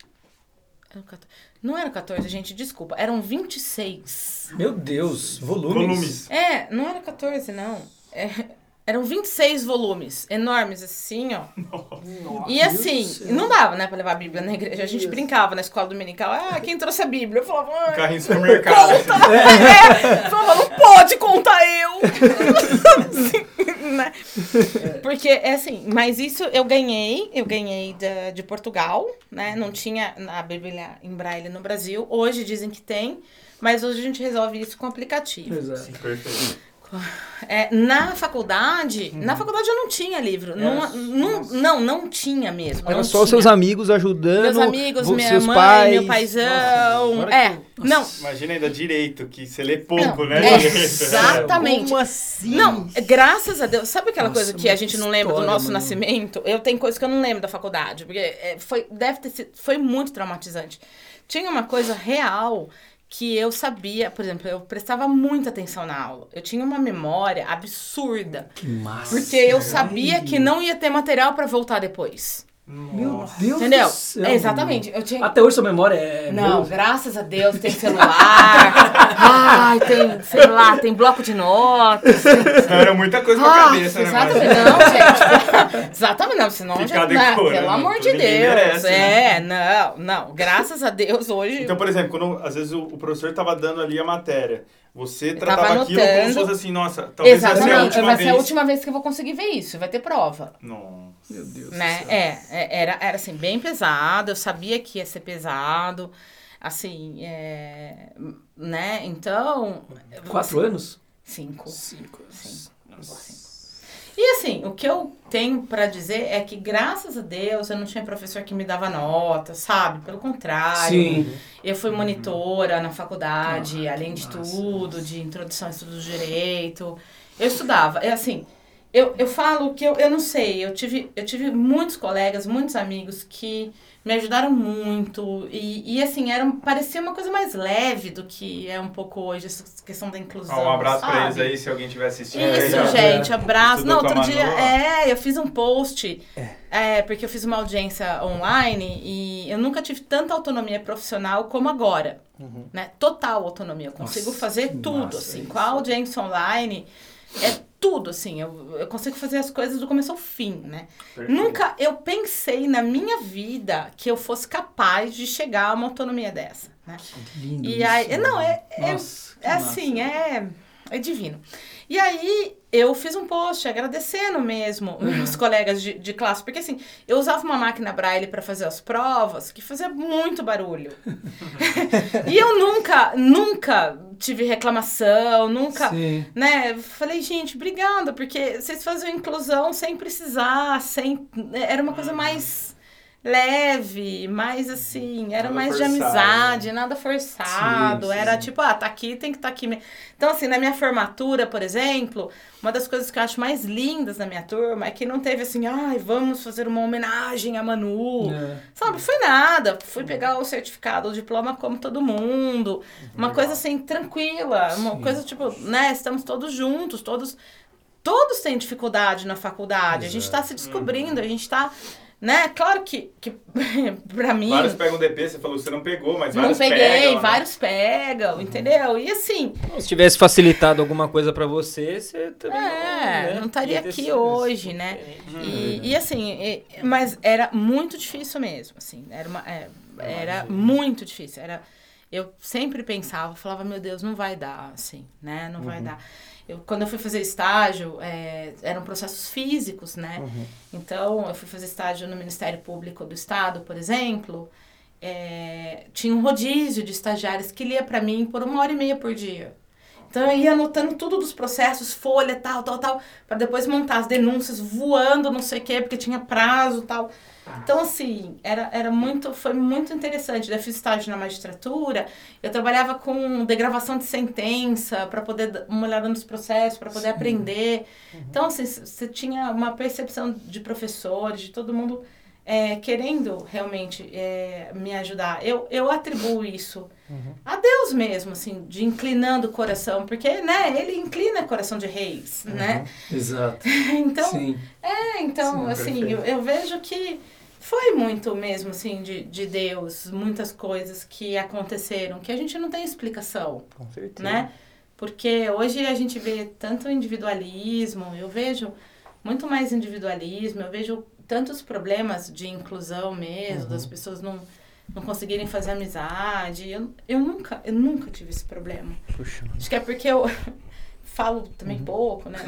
eram 14 Não eram 14, gente, desculpa. Eram 26. Meu Deus, volumes. Volumes. É, não era 14, não. É, eram 26 volumes, enormes, assim, ó. E assim, não dava, né, pra levar a Bíblia na igreja. A gente brincava na escola dominical. Ah, quem trouxe a Bíblia? Eu falava, ah, Carrinho de supermercado. é. Falava, não pode contar eu. Assim, né? Porque, é assim, mas isso eu ganhei, eu ganhei da, de Portugal, né? Não tinha a Bíblia em braille no Brasil. Hoje dizem que tem, mas hoje a gente resolve isso com aplicativo. Exato. Perfeito. É, na faculdade, na faculdade eu não tinha livro. Não, não, não, não tinha mesmo. Era não só os tinha. seus amigos ajudando. Meus amigos, vo- minha seus mãe, pais. meu paizão. Nossa, é, que- não. Imagina ainda direito, que você lê pouco, Não, né? é, exatamente. Como assim? Não, graças a Deus. Sabe aquela Nossa, coisa que a gente não lembra do história, nosso mano. nascimento? Eu tenho coisas que eu não lembro da faculdade, porque é, foi, deve ter sido, foi muito traumatizante. Tinha uma coisa real que eu sabia, por exemplo, eu prestava muita atenção na aula. Eu tinha uma memória absurda, Que massa. porque eu sabia que não ia ter material pra voltar depois. Meu Deus Entendeu? do céu. É, exatamente. Eu tinha Até hoje sua memória é. não, meu- graças a Deus tem celular. Ai, tem, sei lá, tem bloco de notas. tem- Era muita coisa pra Ah, cabeça, né? exatamente. Mas... Não, gente. Exatamente, não, senão Ficar já. Não, pelo amor de Deus. merece, é, não, não. Graças a Deus hoje. Então, por exemplo, quando às vezes o, o professor tava dando ali a matéria, você tava tratava aquilo como se fosse assim, nossa, talvez vai ser a Exatamente, última vai vez. ser a última vez que eu vou conseguir ver isso. Vai ter prova. Nossa. Meu Deus né? do céu. É, é, era, era assim, bem pesado, eu sabia que ia ser pesado, assim, é, né? Então. Quatro anos? Cinco. Cinco anos. Sim. E assim, o que eu tenho pra dizer é que, graças a Deus, eu não tinha professor que me dava nota, sabe? Pelo contrário. Sim. Eu fui monitora na faculdade, Ah, além de massa, tudo, massa. de introdução a estudos de direito. Eu estudava. É assim, eu, eu falo que eu, eu não sei, eu tive, eu tive muitos colegas, muitos amigos que me ajudaram muito. E, e assim, era, parecia uma coisa mais leve do que é um pouco hoje, essa questão da inclusão. Um abraço pra sabe? eles aí, se alguém estiver assistindo. Isso, aí, ó. gente, abraço. Não, outro dia, é, eu fiz um post, é, porque eu fiz uma audiência online e eu nunca tive tanta autonomia profissional como agora, né? Total autonomia, eu consigo Nossa, fazer tudo, massa assim, isso. com a audiência online, é tudo, assim, eu, eu consigo fazer as coisas do começo ao fim, né? Perfeito. Nunca eu pensei na minha vida que eu fosse capaz de chegar a uma autonomia dessa, né? Que lindo E isso, aí, não, né? é, é, Nossa, é massa. assim, é, é divino. E aí, eu fiz um post agradecendo mesmo Uhum. os colegas de, de classe, porque assim, eu usava uma máquina braille para fazer as provas que fazia muito barulho. e eu nunca, nunca tive reclamação, nunca, Sim. né? Falei, gente, obrigada, porque vocês faziam inclusão sem precisar, sem. Era uma coisa mais leve, mais assim, era Nada mais de forçado, amizade, nada forçado. Sim, sim, era tipo, ah, tá aqui, tem que estar aqui. Então, assim, na minha formatura, por exemplo, uma das coisas que eu acho mais lindas na minha turma é que não teve assim, ai, vamos fazer uma homenagem a Manu. É. Sabe, foi nada. Fui pegar o certificado, o diploma como todo mundo. Uma coisa assim, tranquila. Uma Sim. coisa tipo, né? Estamos todos juntos, todos. Todos têm dificuldade na faculdade. A gente está se descobrindo, a gente está. Né? Claro que, que pra mim. Vários pegam DP, você falou que você não pegou, mas Não vários peguei, pegam. né? vários pegam, entendeu? E assim, Se tivesse facilitado alguma coisa pra você, você também É, né, não estaria ia ter aqui hoje, né? E, e assim, e- mas era muito difícil mesmo, assim. Era, uma, é, era muito difícil. Era, eu sempre pensava, falava, meu Deus, não vai dar, assim, né? Não vai dar. Eu, quando eu fui fazer estágio, é, eram processos físicos, né? Então, eu fui fazer estágio no Ministério Público do Estado, por exemplo. é, tinha um rodízio de estagiários que lia para mim por uma hora e meia por dia. Então eu ia anotando tudo dos processos, folha, tal, tal, tal, para depois montar as denúncias voando, não sei o quê, porque tinha prazo, tal. Então assim, era, era muito, foi muito interessante. Eu fiz estágio na magistratura, eu trabalhava com degravação de sentença para poder dar uma olhada nos processos, para poder aprender. Então assim, você tinha uma percepção de professores, de todo mundo é, querendo realmente é, me ajudar. Eu, eu atribuo isso a Deus mesmo, assim, de inclinando o coração, porque, né, ele inclina o coração de reis, né? Exato. Então, Sim. é, então, Sim, assim, eu, eu vejo que foi muito mesmo, assim, de, de Deus, muitas coisas que aconteceram, que a gente não tem explicação, Com certeza. né? Porque hoje a gente vê tanto individualismo, eu vejo muito mais individualismo, eu vejo tantos problemas de inclusão mesmo, das pessoas não, não conseguirem fazer amizade. Eu, eu nunca, eu nunca tive esse problema. Puxa. Acho que é porque eu falo também pouco, né?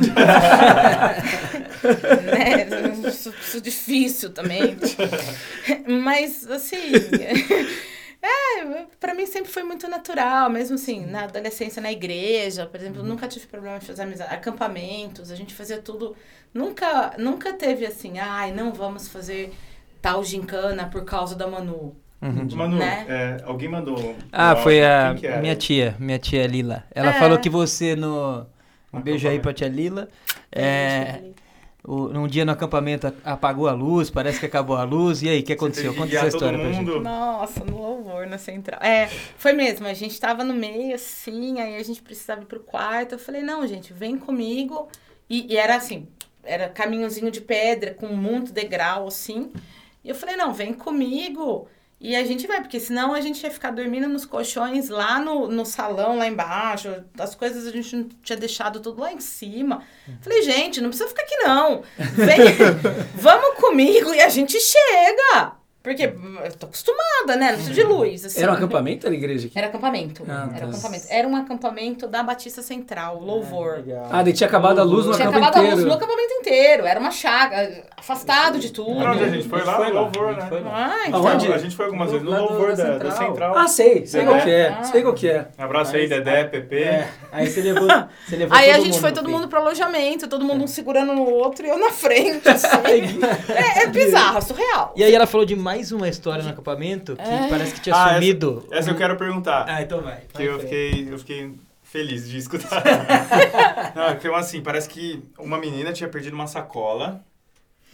né? Isso, isso é difícil também. Mas, assim. É, pra mim sempre foi muito natural, mesmo assim, na adolescência, na igreja, por exemplo, nunca tive problema em fazer amizade. Acampamentos, a gente fazia tudo. Nunca, nunca teve assim, ai, não vamos fazer tal gincana por causa da Manu. Manu, Né? é, alguém mandou. Ah, foi a era? minha tia, minha tia Lila. Ela É. falou que você no. Um beijo aí pra tia Lila. É, o, num dia no acampamento apagou a luz, parece que acabou a luz. E aí, o que aconteceu? Conta essa história pra gente. mundo. Nossa, no louvor, na central. É, foi mesmo. A gente tava no meio, assim, aí a gente precisava ir pro quarto. Eu falei, não, gente, vem comigo. E, e era assim, era caminhozinho de pedra, com muito degrau, assim. E eu falei, não, vem comigo. E a gente vai, porque senão a gente ia ficar dormindo nos colchões lá no, no salão, lá embaixo. As coisas a gente não tinha deixado tudo lá em cima. Falei, gente, não precisa ficar aqui não. Vem, vamos comigo e a gente chega. Porque eu tô acostumada, né? Não preciso de luz. Assim. Era um acampamento era igreja aqui? Era acampamento. Ah, era tá. acampamento. Era um acampamento da Batista Central, louvor. Legal. Ah, daí tinha acabado a luz no Tinha acampamento acabado a luz inteiro. no acampamento inteiro. Era uma chaga, afastado de tudo. Onde a gente foi lá? Foi No louvor, né? foi lá. Ah, então. Aonde? A gente foi algumas vezes no louvor da da, da Central. Ah, sei, sei Dedé. qual que é. Ah. Sei qual que é. Abraço aí, Dedé, PP. É, aí você levou, você levou Aí a gente mundo foi todo mundo pro alojamento, todo mundo um segurando no outro e eu na frente, assim. é, é bizarro, é surreal. E aí ela falou de mais uma história no acampamento que É. parece que tinha Ah, essa- sumido. Essa eu quero perguntar. Ah, então vai. Que eu fiquei, eu fiquei feliz de escutar. Não, eu, assim, parece que uma menina tinha perdido uma sacola.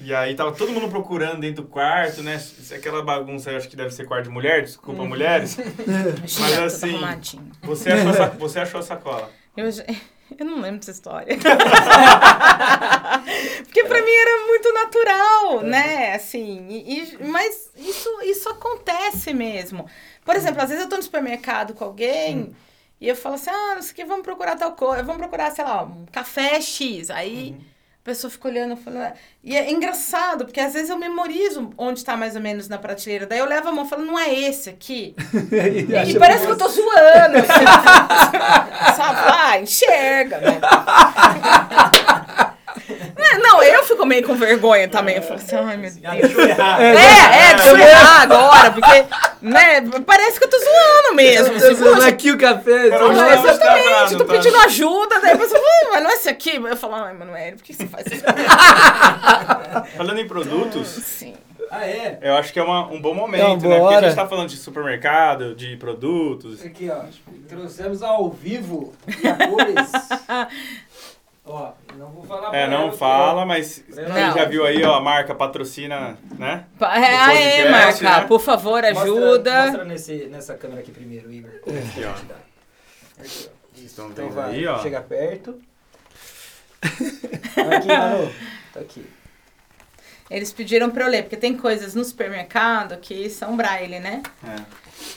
E aí tava todo mundo procurando dentro do quarto, né? Aquela bagunça, eu acho que deve ser quarto de mulher, desculpa, mulheres. Imagina, tudo assim. Você achou, você achou a sacola. Eu, já- eu não lembro dessa história. Porque pra mim era muito natural, né? Assim, e- mas isso, isso acontece mesmo. Por exemplo, às vezes eu tô no supermercado com alguém e eu falo assim, ah, não sei o que, vamos procurar tal coisa, vamos procurar, sei lá, um café X. Aí a pessoa fica olhando, falando... E é engraçado, porque às vezes eu memorizo onde tá mais ou menos na prateleira. Daí eu levo a mão e falo, não é esse aqui? E, e parece que eu tô zoando, assim. Sabe? Ah, enxerga, né? Né, Não, eu fico meio com vergonha também. Eu falo assim, ai meu Deus. É, é, deixa eu errar agora, porque, né, parece que eu tô zoando mesmo. Tô Assim, poxa, aqui o café. Lá- negócio- exatamente, tô pedindo ajuda, daí a pessoa fala, "Ah, mas não é esse aqui? Eu falo, ai, Manoel, por que você faz isso? Falando em produtos, Sim. Ah, é? eu acho que é uma- um bom momento, É uma né? Porque a gente tá falando de supermercado, de produtos. Aqui, ó. Trouxemos ao vivo e a cores. Ó, não vou falar É, não ela fala, mas quem já viu aí, ó, a marca patrocina, né? Pa- É, aí, podcast, Marca, né? por favor, Mostra- ajuda. Mostra nesse, nessa câmera aqui primeiro, Igor. Aqui, ó. Aqui, ó. Isso. Então vendo vai, aí, ó. chega perto. Aqui, Manu. Tá aqui. Eles pediram pra eu ler, porque tem coisas no supermercado que são braille, né? É.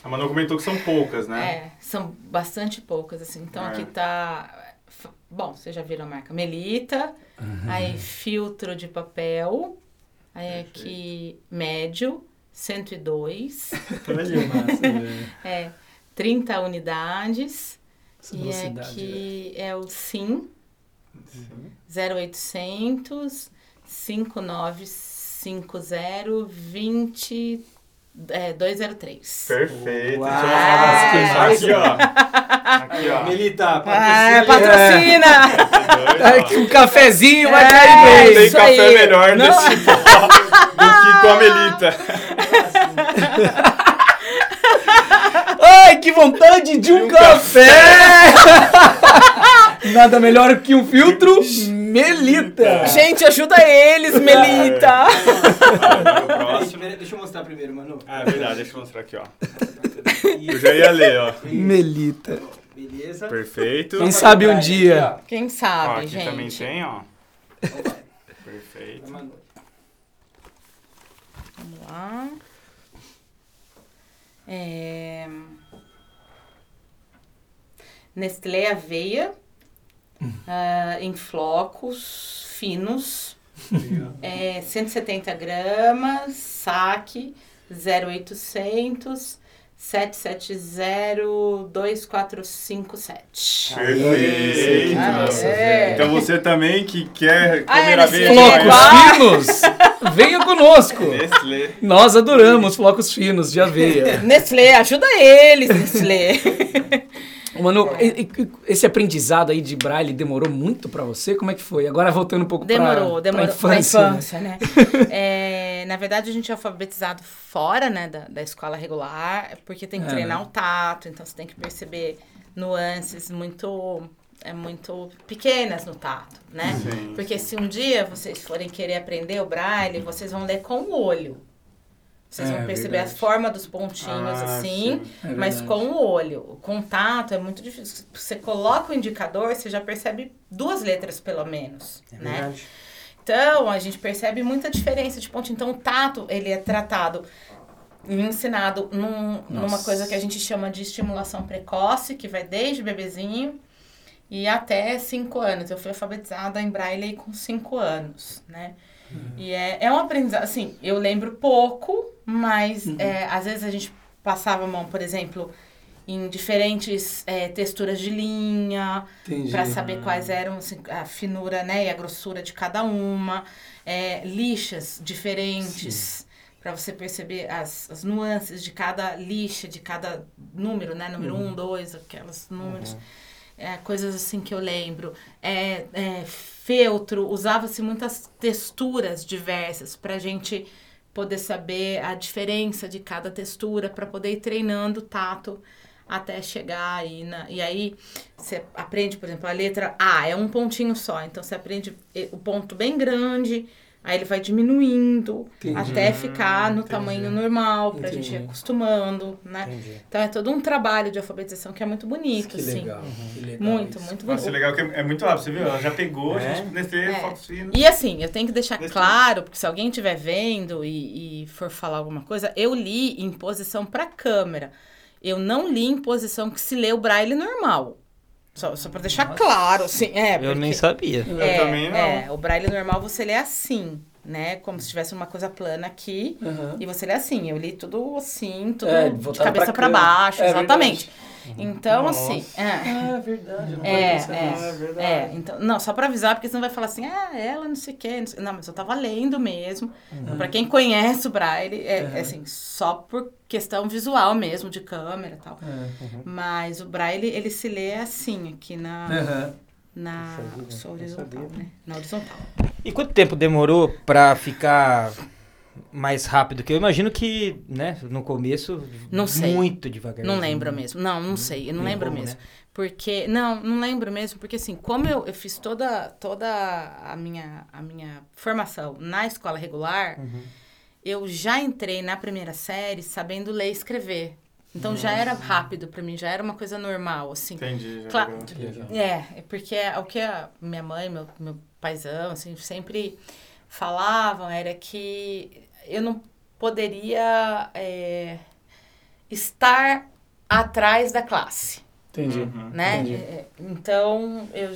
A Manu comentou que são poucas, né? É, são bastante poucas, assim. Então É. aqui tá. Bom, vocês já viram a marca Melita. Aí filtro de papel. Aí aqui médio, 102. Olha, massa. É, 30 unidades. Essa e velocidade, aqui é o SIM 0800 5950 20 é, 203. Perfeito. Uau. Aqui, ó. Aqui, ó. Melita, Ah, patrocina. patrocina! Ó. Ai, que um cafezinho vai É, cair Não bem. tem isso café aí. melhor Não. desse pó do que com a Melita. Ai, que vontade de um café! Nada melhor que um filtro Melita. Gente, ajuda eles, Melita! Vai, o próximo. Deixa eu mostrar primeiro, Manu. Ah, é verdade, deixa eu mostrar aqui, ó. Eu já ia ler, ó. Melita. Beleza. Perfeito. Quem sabe um dia. Quem Ó, sabe, aqui gente? também tem, ó. Perfeito. Vamos lá. É... Nestlé Aveia, ah, em flocos finos, é, 170 gramas, saque, 0800 770 2457. Perfeito. Ah, é. Então você também que quer Ah, comer aveia Nestlé. de Flocos manhã, finos, venha conosco. Nestlé. Nós adoramos flocos finos de aveia. Nestlé, ajuda eles, Nestlé. Manu, e- e- esse aprendizado aí de braille demorou muito pra você? Como é que foi? Agora voltando um pouco pra, Demorou, pra demorou. infância. Pra né? infância, né? É, na verdade, a gente é alfabetizado fora, né, da, da escola regular, porque tem que É, treinar né? o tato, então você tem que perceber nuances muito, é, muito pequenas no tato, né? Sim. Porque se um dia vocês forem querer aprender o braille, vocês vão ler com o olho. Vocês É, vão perceber verdade. a forma dos pontinhos, Ah, assim, sim. É mas com o olho. O contato é muito difícil. Você coloca o indicador, você já percebe duas letras, pelo menos, É né? verdade. Então, a gente percebe muita diferença de ponto. Então, o tato, ele é tratado e ensinado num- numa coisa que a gente chama de estimulação precoce, que vai desde bebezinho. e até cinco anos. Eu fui alfabetizada em Braille com cinco anos, né? E é, é um aprendizado, assim, eu lembro pouco, mas é, às vezes a gente passava a mão, por exemplo, em diferentes é, texturas de linha, para saber quais eram assim, a finura né, e a grossura de cada uma, é, lixas diferentes para você perceber as, as nuances de cada lixa, de cada número, né? Número um, dois, aquelas números. É, coisas assim que eu lembro. É, é, feltro, usava-se muitas texturas diversas para a gente poder saber a diferença de cada textura, para poder ir treinando o tato até chegar aí na. E aí você aprende, por exemplo, a letra A é um pontinho só. Então você aprende o ponto bem grande, aí ele vai diminuindo Entendi. até ficar no entendi. tamanho normal, pra gente ir Entendi. acostumando, né? Entendi. Então é todo um trabalho de alfabetização que é muito bonito, Que assim. legal. que legal Muito, isso. muito Nossa, bonito. legal que é é muito rápido, você viu? Ela já pegou, a É? gente nesse É. foto fina. E assim, eu tenho que deixar Desse- claro, porque se alguém estiver vendo e, e for falar alguma coisa, eu li em posição para câmera. Eu não li em posição que se lê o braille normal. Só, só para deixar claro, assim. É, Eu nem sabia. Eu é, também não. É, o braille normal você lê assim, né? Como se tivesse uma coisa plana aqui. Aham. E você lê assim. Eu li tudo assim, tudo É, de cabeça pra baixo, É exatamente. Então, Nossa. assim. É. Ah, verdade. eu não É, é, nisso. é verdade. é, então, não, só pra avisar, porque senão vai falar assim, ah, ela não sei o quê, não, sei- não, mas eu tava lendo mesmo. Então, pra quem conhece o Braille, é, Uhum. é assim, só por questão visual mesmo, de câmera e tal. É. Mas o Braille, ele se lê assim, aqui na, Aham. na horizontal, né? Na horizontal. E quanto tempo demorou pra ficar mais rápido? Que eu imagino que, né, no começo, Não sei. muito devagar. Não lembro mesmo. Não, não sei. Eu não lembro como, mesmo. Porque. Não, não lembro mesmo, porque assim, como eu, eu fiz toda, toda a, minha, a minha formação na escola regular, Uhum. eu já entrei na primeira série sabendo ler e escrever. Então já era rápido pra mim, já era uma coisa normal, assim. Entendi. já Claro. É, é porque é o que a minha mãe, meu, meu paizão, assim, sempre falavam era que eu não poderia é, estar atrás da classe, Entendi. Uhum. né? Entendi. É, Então, eu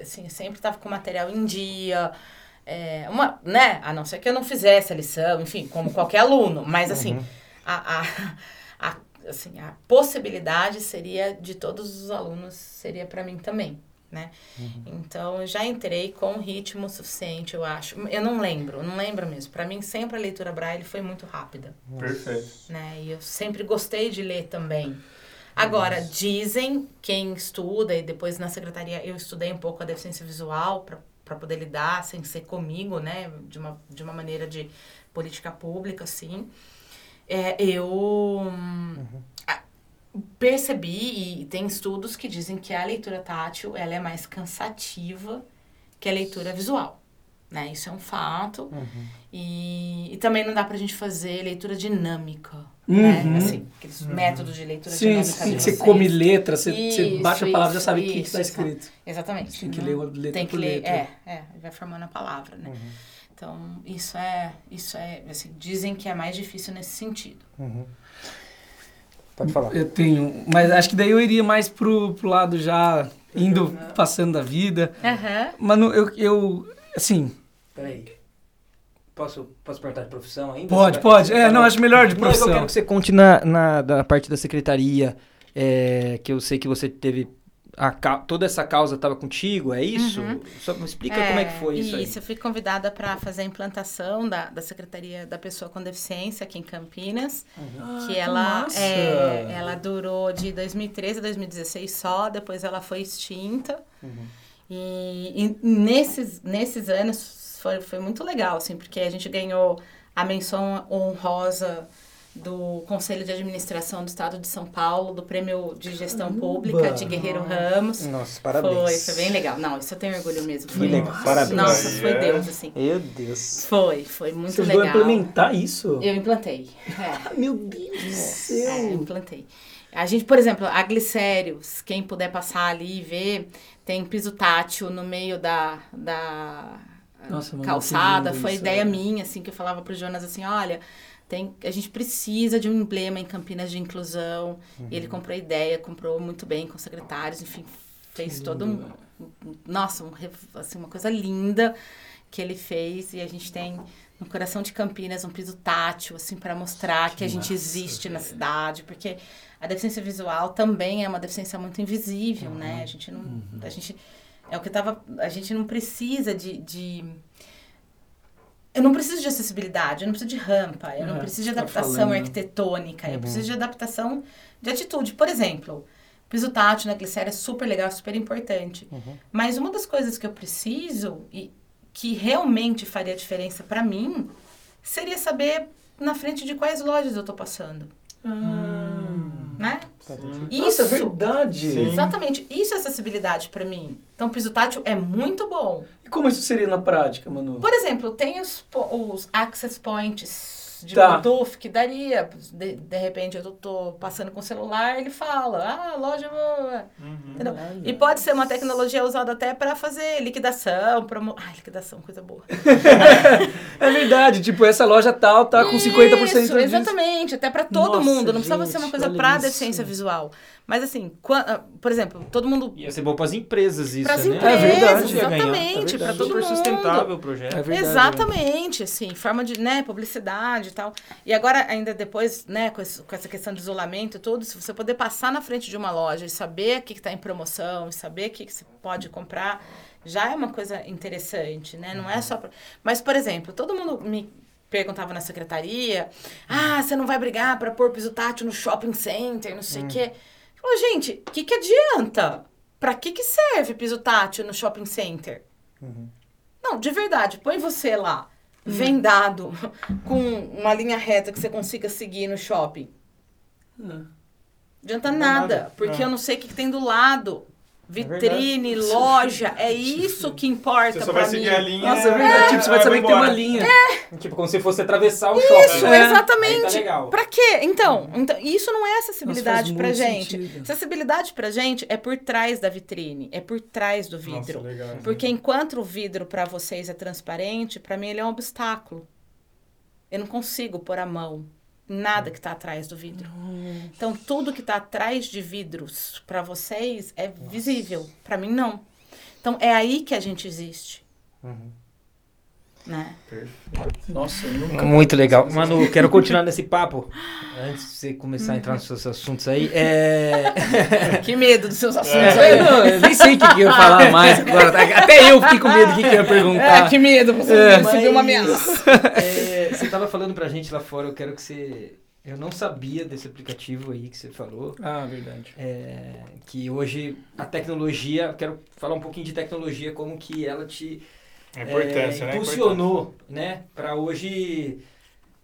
assim, sempre estava com material em dia, é, uma, né? A não ser que eu não fizesse a lição, enfim, como qualquer aluno, mas assim, a, a, a, assim, a possibilidade seria de todos os alunos, seria para mim também, né? Então, eu já entrei com ritmo suficiente, eu acho. Eu não lembro, eu não lembro mesmo. Para mim, sempre a leitura braille foi muito rápida, Perfeito. né? E eu sempre gostei de ler também. Agora, dizem quem estuda, e depois na secretaria eu estudei um pouco a deficiência visual para poder lidar sem ser comigo, né? De uma, de uma maneira de política pública, assim. É, eu hum, a- percebi, e tem estudos que dizem que a leitura tátil ela é mais cansativa que a leitura visual. Né? Isso é um fato. E, e também não dá pra gente fazer leitura dinâmica. Né? Uhum. Assim, aqueles métodos de leitura Sim, dinâmica. sim, você come letra, você, você Isso, baixa a palavra e já isso, sabe o que isso, está escrito. Exatamente. Tem que Não- ler uma letra tem que por ler, letra. É, é, vai formando a palavra, né? Então, isso é, isso é, assim, dizem que é mais difícil nesse sentido. Pode falar. Eu tenho, mas acho que daí eu iria mais pro, pro lado já indo, passando da vida. Aham. Mas eu, eu, assim, Peraí. Posso, posso perguntar de profissão ainda? pode, pode. você É, tá não, acho melhor de Não, eu quero profissão. que você conte na, na da parte da secretaria, é, que eu sei que você teve ca- toda essa causa estava contigo, é isso? Uhum. Só me explica como é que foi isso, aí. eu fui convidada para fazer a implantação da, da Secretaria da Pessoa com Deficiência aqui em Campinas, Ah, que ela massa. é, ela durou de 2013 a 2016 só, depois ela foi extinta. Uhum. E, e nesses, nesses anos foi, foi muito legal, assim, porque a gente ganhou a menção honrosa do Conselho de Administração do Estado de São Paulo, do Prêmio de Gestão Caramba! Pública de Guerreiro Ramos. Nossa, Foi, parabéns. foi bem legal. Não, isso eu tenho orgulho mesmo. Foi, legal, parabéns. Nossa, foi é- Deus, assim. Meu Deus. Foi, foi muito Você a legal. implementar isso? Eu implantei. É. Meu Deus do É, céu. implantei. A gente, por exemplo, a Glicérios, quem puder passar ali e ver, tem piso tátil no meio da, da Nossa, calçada. Foi isso, ideia né? minha, assim, que eu falava pro Jonas assim, olha, tem, a gente precisa de um emblema em Campinas de inclusão. Uhum. ele comprou a ideia, comprou muito bem com os secretários, enfim, fez todo um, nossa, um assim, uma coisa linda que ele fez e a gente tem no coração de Campinas um piso tátil assim para mostrar que, a gente existe na cidade, porque a deficiência visual também é uma deficiência muito invisível, né? A gente não a gente é o que tava a gente não precisa de, de eu não preciso de acessibilidade, eu não preciso de rampa, eu não É, preciso de tá adaptação falando. arquitetônica, eu preciso de adaptação de atitude. Por exemplo, piso tátil na glicéria é super legal, super importante. Mas uma das coisas que eu preciso e que realmente faria diferença pra mim seria saber na frente de quais lojas eu tô passando, né? Nossa, é Isso, verdade. Sim. exatamente, isso é acessibilidade pra mim. Então, piso tátil é muito bom. E como isso seria na prática, Manu? Por exemplo, tem os, os access points de Tá. Bluetooth que daria. De, de repente eu tô passando com o celular, ele fala, ah, loja. Entendeu? E pode ser uma tecnologia usada até para fazer liquidação, promo... Ai, liquidação, coisa boa. É verdade, tipo, essa loja tal tá com 50% Isso, disso. exatamente, até para todo Nossa, mundo, não precisava ser gente, uma coisa para deficiência visual. Mas assim, ah, por exemplo, todo mundo Ia ser bom para as empresas isso, para as né? empresas, É verdade. Ganhar. exatamente, É para todo Super mundo. sustentável o projeto. É verdade. Exatamente, assim, forma de, né, publicidade e tal. E agora, ainda depois, né, com, esse- com essa questão de isolamento e tudo, se você poder passar na frente de uma loja e saber o que está em promoção, e saber o que, que você pode comprar, já é uma coisa interessante, né? Não é só... Pra... Mas, por exemplo, todo mundo me perguntava na secretaria, ah, você não vai brigar para pôr piso tátil no shopping center, não sei o quê. Ô, gente, o que, que adianta? Pra que, que serve piso tátil no shopping center? Não, de verdade, põe você lá, vendado, com uma linha reta que você consiga seguir no shopping. Não. Adianta Não nada, nada. porque É. eu não sei o que, que tem do lado. Verdade. Vitrine, loja, é isso que importa Você só pra vai mim. seguir a linha. Nossa, é verdade. Tipo, você vai saber que tem uma linha. Tipo, como se fosse atravessar o shopping. Isso, É. exatamente. Aí tá legal. Pra quê? Então, então, isso não é acessibilidade Nossa, pra gente. sentido. Acessibilidade pra gente é por trás da vitrine, é por trás do vidro. Nossa, legal. Porque enquanto o vidro pra vocês é transparente, pra mim ele é um obstáculo. Eu não consigo pôr a mão nada que tá atrás do vidro. Então tudo que tá atrás de vidros pra vocês é visível, Pra mim não. Então é aí que a gente existe. Né? Nossa, eu nunca... Muito legal. Manu, quero continuar nesse papo. Antes de você começar a entrar nos seus assuntos aí. É... Que medo dos seus assuntos É, aí. não, eu nem sei o que, que eu ia falar mais agora. Até eu fiquei com medo do que, que eu ia perguntar. É, que medo, você É. uma ameaça. É, tava falando pra gente lá fora, eu quero que você. Eu não sabia desse aplicativo aí que você falou. Ah, verdade. é, que hoje a tecnologia, eu quero falar um pouquinho de tecnologia, como que ela te importância, é, né? impulsionou, né, para hoje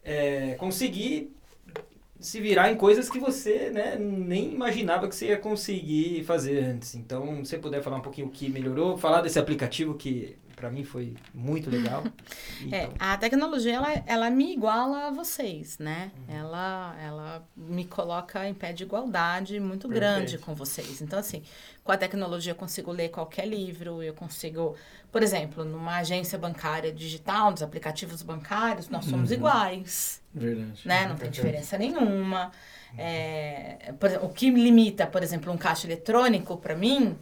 é, conseguir se virar em coisas que você né, nem imaginava que você ia conseguir fazer antes. Então, se você puder falar um pouquinho o que melhorou, falar desse aplicativo que para mim foi muito legal. É, Então, a tecnologia, ela, ela me iguala a vocês, né? Ela, ela me coloca em pé de igualdade muito grande Perfeito. com vocês. Então, assim, com a tecnologia eu consigo ler qualquer livro, eu consigo... Por exemplo, numa agência bancária digital, nos aplicativos bancários, nós somos iguais, Verdade. né? Não tem diferença nenhuma. É, por o que limita, por exemplo, um caixa eletrônico, para mim,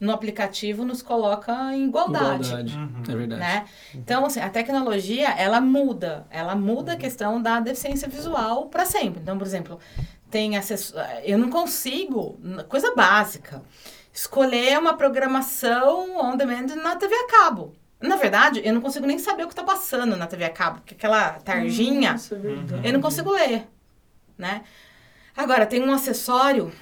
no aplicativo nos coloca em igualdade Igualdade. É verdade. né? Então, assim, a tecnologia, ela muda. Ela muda a questão da deficiência visual para sempre. Então, por exemplo, tem acesso... Eu não consigo, coisa básica, escolher uma programação on demand na TV a cabo. Na verdade, eu não consigo nem saber o que está passando na TV a cabo, porque aquela tarjinha, Nossa, é eu não consigo ler, né? Agora, tem um acessório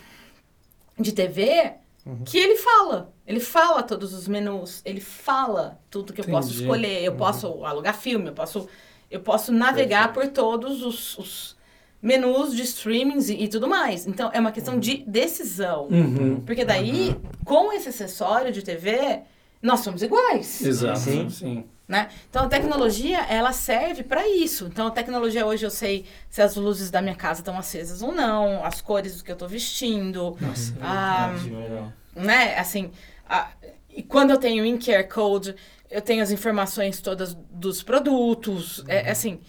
de TV que ele fala. Ele fala todos os menus, ele fala tudo que eu posso escolher. Eu posso alugar filme, eu posso, eu posso navegar por todos os, os menus de streamings e, e tudo mais. Então, é uma questão de decisão. Uhum. Porque daí, com esse acessório de TV, nós somos iguais Exato. Sim. Sim. Né? Então a tecnologia ela serve para isso. Então a tecnologia hoje eu sei se as luzes da minha casa estão acesas ou não, as cores do que eu estou vestindo, Nossa, Ah, Legal. né? Assim, a- e quando eu tenho in QR code, eu tenho as informações todas dos produtos, é, assim.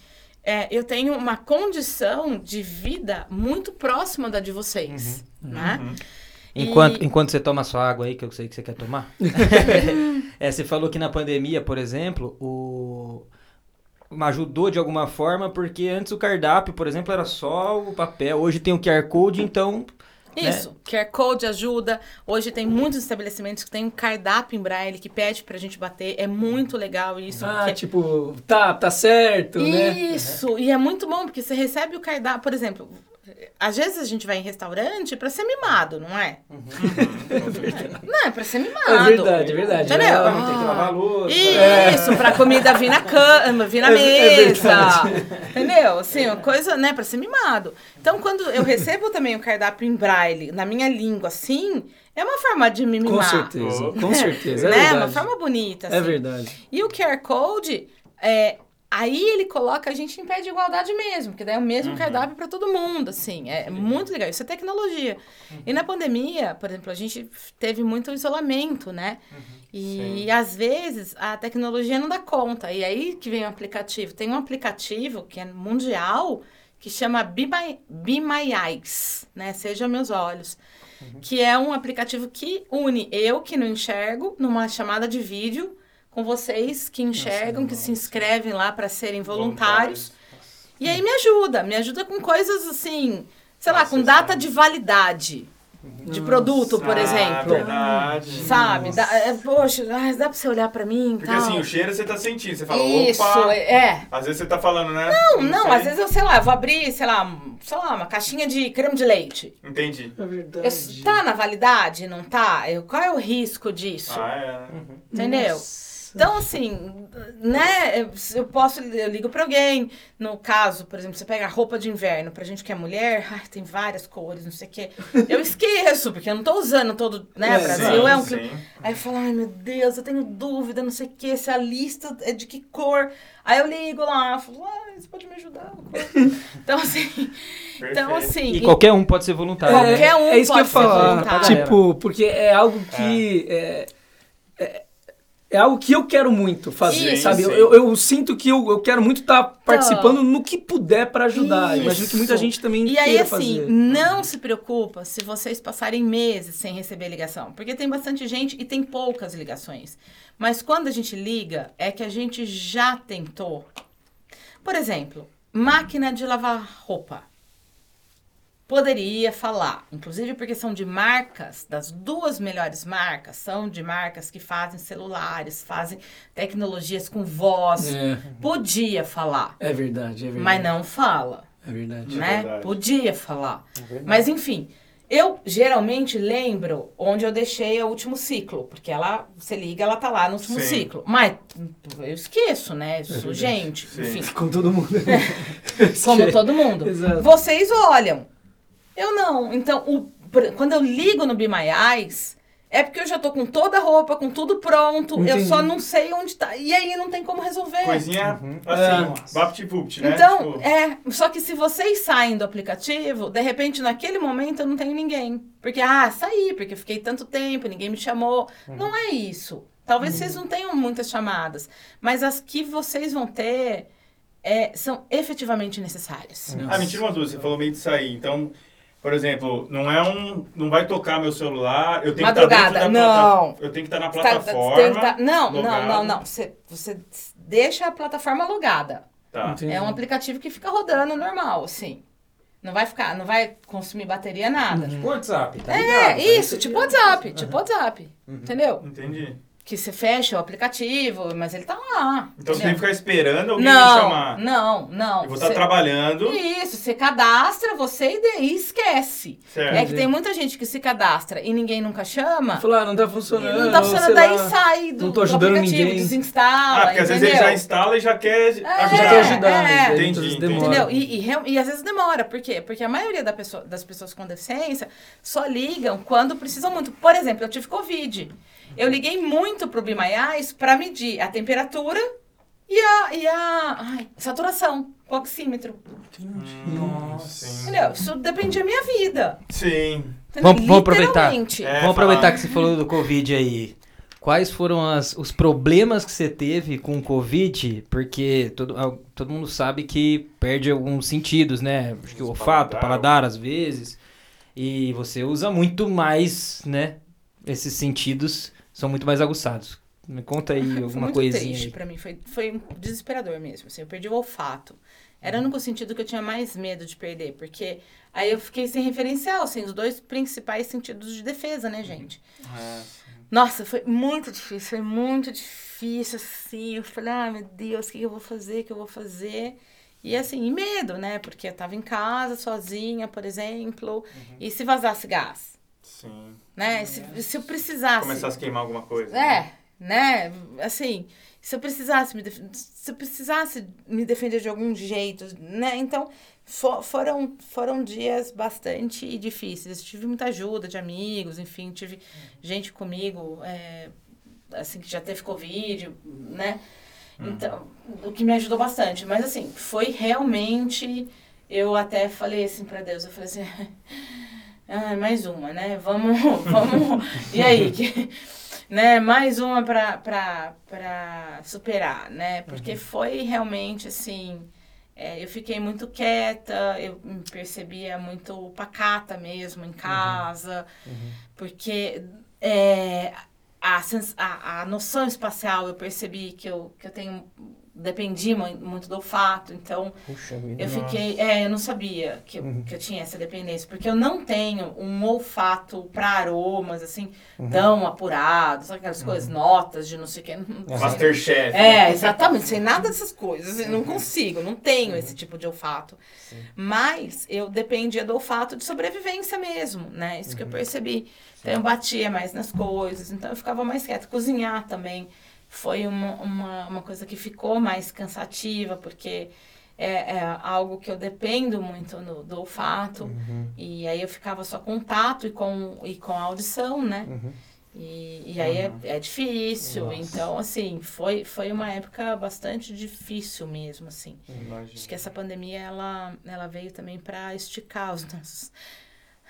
é, eu tenho uma condição de vida muito próxima da de vocês, né? Enquanto, E- enquanto você toma sua água aí, que eu sei que você quer tomar. é, você falou que na pandemia, por exemplo, o... ajudou de alguma forma, porque antes o cardápio, por exemplo, era só o papel. Hoje tem o QR Code, então. né? Isso, QR Code ajuda. Hoje tem muitos estabelecimentos que tem um cardápio em braille que pede pra gente bater. É muito legal isso. Ah, porque- tipo, tá, tá certo, né? Isso, e é muito bom, porque você recebe o cardápio, por exemplo, às vezes a gente vai em restaurante pra ser mimado, não é? Não, é pra ser mimado. É verdade, é verdade. Entendeu? É, Não tem que lavar a louça. Isso, pra comida vir na cama, vir na É- é mesa. verdade. entendeu? Assim, uma coisa, né, pra ser mimado. Então, quando eu recebo também o cardápio em braille, na minha língua, assim, é uma forma de me Com mimar. certeza, com certeza. É né? verdade. Uma forma bonita, assim. É verdade. E o QR Code, é, aí ele coloca a gente em pé de igualdade mesmo, porque daí é o mesmo cardápio para todo mundo, assim. É muito legal. Isso é tecnologia. E na pandemia, por exemplo, a gente teve muito isolamento, né? E às vezes a tecnologia não dá conta. E aí que vem o aplicativo. Tem um aplicativo que é mundial que chama Be My, Be My Eyes, né? Seja Meus Olhos. Que é um aplicativo que une eu que não enxergo numa chamada de vídeo com vocês que enxergam, que se inscrevem lá para serem voluntários. E aí me ajuda, me ajuda com coisas assim, sei lá, com data de validade de produto, por Ah, exemplo. verdade. Sabe? Dá, é, poxa, ah, dá pra você olhar pra mim e Porque tal. assim, o cheiro você tá sentindo. Você fala, Isso, opa. é. Às vezes você tá falando, né? Não, não, sei. às vezes eu, sei lá, eu vou abrir, sei lá, sei lá, uma caixinha de creme de leite. Entendi. É Eu, verdade. tá na validade? Não tá? Eu, qual é o risco disso? Ah, é. Entendeu? Nossa. Então, assim, né, eu- posso, eu ligo pra alguém, no caso, por exemplo, você pega a roupa de inverno, pra gente que é mulher, ai, tem várias cores, não sei o quê, eu esqueço, porque eu não tô usando todo, né, É, Brasil sim, é um... sim. Aí eu falo, ai, meu Deus, eu tenho dúvida, não sei o quê, se a lista é de que cor, aí eu ligo lá, falo, ai, você pode me ajudar? Então, assim, então, assim... E qualquer um pode ser voluntário. É, Qualquer um é isso que eu pode ser falar. voluntário. Tipo, porque é algo que. É, é, é algo que eu quero muito fazer, Isso. sabe? Eu, Sim. eu, eu sinto que eu, eu quero muito estar participando no que puder pra ajudar. Isso. Imagino que muita gente também E aí, queira assim, fazer. não se preocupa se vocês passarem meses sem receber ligação. Porque tem bastante gente e tem poucas ligações. Mas quando a gente liga, é que a gente já tentou. Por exemplo, máquina de lavar roupa. Poderia falar, inclusive porque são de marcas, das duas melhores marcas, são de marcas que fazem celulares, fazem tecnologias com voz. É, Podia falar, é verdade, é verdade. mas não fala É verdade. né? verdade. Podia falar. Mas enfim, eu geralmente lembro onde eu deixei o último ciclo, porque ela, você liga, ela tá lá no último Sim. ciclo. Mas eu esqueço, né? Sou verdade. gente, Sim. enfim, Com todo mundo. como todo mundo. Exato. Vocês olham. Eu não. Então, o- quando eu ligo no Be My Eyes, é porque eu já tô com toda a roupa, com tudo pronto. Eu Entendi. só não sei onde tá. E aí não tem como resolver. Coisinha É. assim, vapt-vupt, né? Então, Tipo, é, só que se vocês saem do aplicativo, de repente, naquele momento, eu não tenho ninguém. Porque, ah, saí, porque eu fiquei tanto tempo, ninguém me chamou. Não é isso. Talvez vocês não tenham muitas chamadas, mas as que vocês vão ter é, são efetivamente necessárias. Nossa. Ah, mentira uma dúvida, você falou meio de sair. Então, por exemplo, não é um. Não vai tocar meu celular. Eu tenho Madrugada, que estar dentro da não. plata- Eu tenho que estar na Você tá- plataforma. tem que tá- não, não, logado. não, não. Você, você deixa a plataforma logada. Tá. É um aplicativo que fica rodando normal, assim. Não vai ficar, não vai consumir bateria, nada. Tipo WhatsApp, tá É, ligado? isso, tipo WhatsApp, tipo WhatsApp, entendeu? Entendi. Que você fecha o aplicativo, mas ele tá lá. Então você entendeu? tem que ficar esperando alguém me não, chamar. não, não. Eu vou estar Você- trabalhando. Isso, você cadastra você e daí esquece. Certo. É que tem muita gente que se cadastra e ninguém nunca chama. Falar, não tá funcionando. Não tá funcionando, daí lá. sai do, não tô do ajudando aplicativo, ninguém. desinstala, Ah, porque às vezes ele entendeu? já instala e já quer ajudar. É, Já quer ajudar, é. Entendi, entendi. demora. Entendeu? E, e, e às vezes demora. Por quê? Porque a maioria da pessoa- das pessoas com deficiência só ligam quando precisam muito. Por exemplo, eu tive Covid. Eu liguei muito pro Be My Eyes pra medir a temperatura e a, e a ai, saturação, o oxímetro. Hum, sim. Entendeu? Isso dependia da minha vida. Sim. Entendeu? Vamos, vamos aproveitar. É, vamos aproveitar falar. que você falou do Covid aí. Quais foram as- os problemas que você teve com o Covid? Porque todo, todo mundo sabe que perde alguns sentidos, né? Acho que o olfato, paladar. paladar às vezes. E você usa muito mais, né? Esses sentidos são muito mais aguçados. Me conta aí Foi alguma muito coisinha triste pra mim, foi, foi desesperador mesmo, assim, eu perdi o olfato. Era o único sentido que eu tinha mais medo de perder, porque aí eu fiquei sem referencial, assim, os dois principais sentidos de defesa, né, gente? É, Nossa, foi muito difícil, foi muito difícil, assim. Eu falei, ah, meu Deus, o que eu vou fazer, o que eu vou fazer? E assim, e medo, né? Porque eu tava em casa, sozinha, por exemplo, e se vazasse gás, sim. né? Se, se eu precisasse... Começasse a queimar alguma coisa. né? É, né? Assim, se eu precisasse me def... se eu precisasse me defender de algum jeito, né? Então, fo- foram foram dias bastante difíceis. Tive muita ajuda de amigos, enfim, tive gente comigo, é, assim que já teve covid, né? Então, o que me ajudou bastante, mas assim, foi realmente eu até falei assim pra Deus, eu falei assim, ah, mais uma, né? Vamos, vamos. E aí, que né, mais uma pra superar, né? Porque foi realmente assim. é, eu fiquei muito quieta, eu me percebia muito pacata mesmo em casa, porque é, a, a, a noção espacial eu percebi que eu, que eu tenho. Dependi mu- muito do olfato, então Puxa vida. eu fiquei. É, eu não sabia que eu, que eu tinha essa dependência, porque eu não tenho um olfato para aromas, assim, tão apurado, sabe aquelas coisas, notas de não sei o que. Masterchef. É, exatamente, sem nada dessas coisas. Eu não consigo, não tenho esse tipo de olfato. Mas eu dependia do olfato de sobrevivência mesmo, né? Isso que eu percebi. Então eu batia mais nas coisas, então eu ficava mais quieta. Cozinhar também foi uma, uma, uma coisa que ficou mais cansativa, porque é, é algo que eu dependo muito no, do olfato. E aí eu ficava só com o tato e com, e com a audição, né? E, e aí é, é difícil. Então, assim, foi, foi uma época bastante difícil mesmo, assim. Imagina. Acho que essa pandemia, ela, ela veio também para esticar os nossos,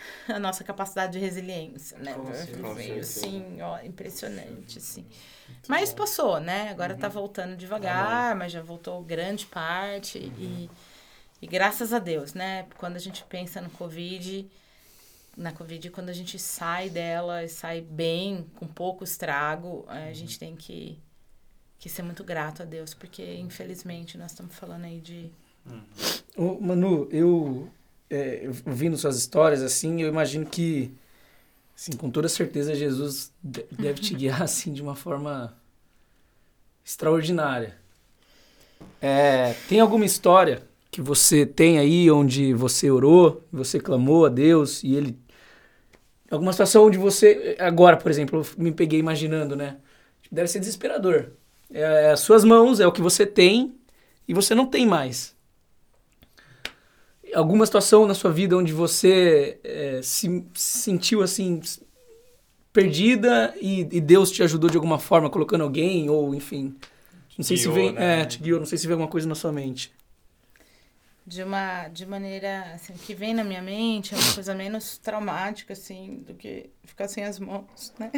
a nossa capacidade de resiliência, né? Certeza. assim, ó, impressionante, assim. Mas passou, né? Agora tá voltando devagar, mas já voltou grande parte. E, e graças a Deus, né? Quando a gente pensa no Covid, na Covid, quando a gente sai dela e sai bem, com pouco estrago, a gente tem que, que ser muito grato a Deus, porque infelizmente nós estamos falando aí de. Ô, Manu, eu, é, ouvindo suas histórias, assim, eu imagino que, assim, com toda certeza, Jesus de- deve te guiar, assim, de uma forma extraordinária. É, tem alguma história que você tem aí onde você orou, você clamou a Deus e ele... Alguma situação onde você... Agora, por exemplo, eu me peguei imaginando, né? Deve ser desesperador. É as suas mãos, é o que você tem e você não tem mais alguma situação na sua vida onde você é, se se sentiu assim perdida e, e Deus te ajudou de alguma forma colocando alguém ou enfim não sei se Guiou, vem né? é, te guiou não sei se vem alguma coisa na sua mente De uma de maneira assim, que vem na minha mente, é uma coisa menos traumática, assim, do que ficar sem as mãos, né?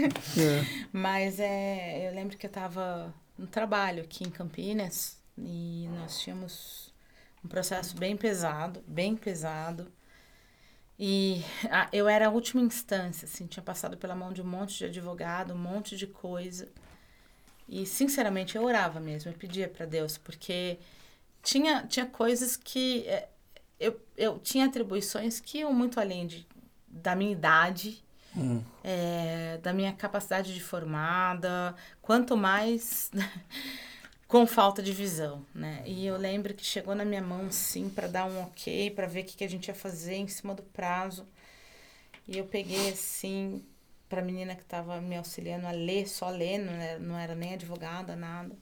Mas é, eu lembro que eu estava no trabalho aqui em Campinas e nós tínhamos um processo bem pesado, bem pesado. E ah, eu era a última instância, assim, tinha passado pela mão de um monte de advogado, um monte de coisa. E, sinceramente, eu orava mesmo, eu pedia para Deus, porque tinha, tinha coisas que eh, eu, eu tinha atribuições que iam muito além de, da minha idade, Hum. é, da minha capacidade de formada, quanto mais com falta de visão, né? E eu lembro que chegou na minha mão, sim, para dar um ok, para ver o que, que a gente ia fazer em cima do prazo. E eu peguei, assim, para a menina que estava me auxiliando a ler, só ler, não era, não era nem advogada, nada.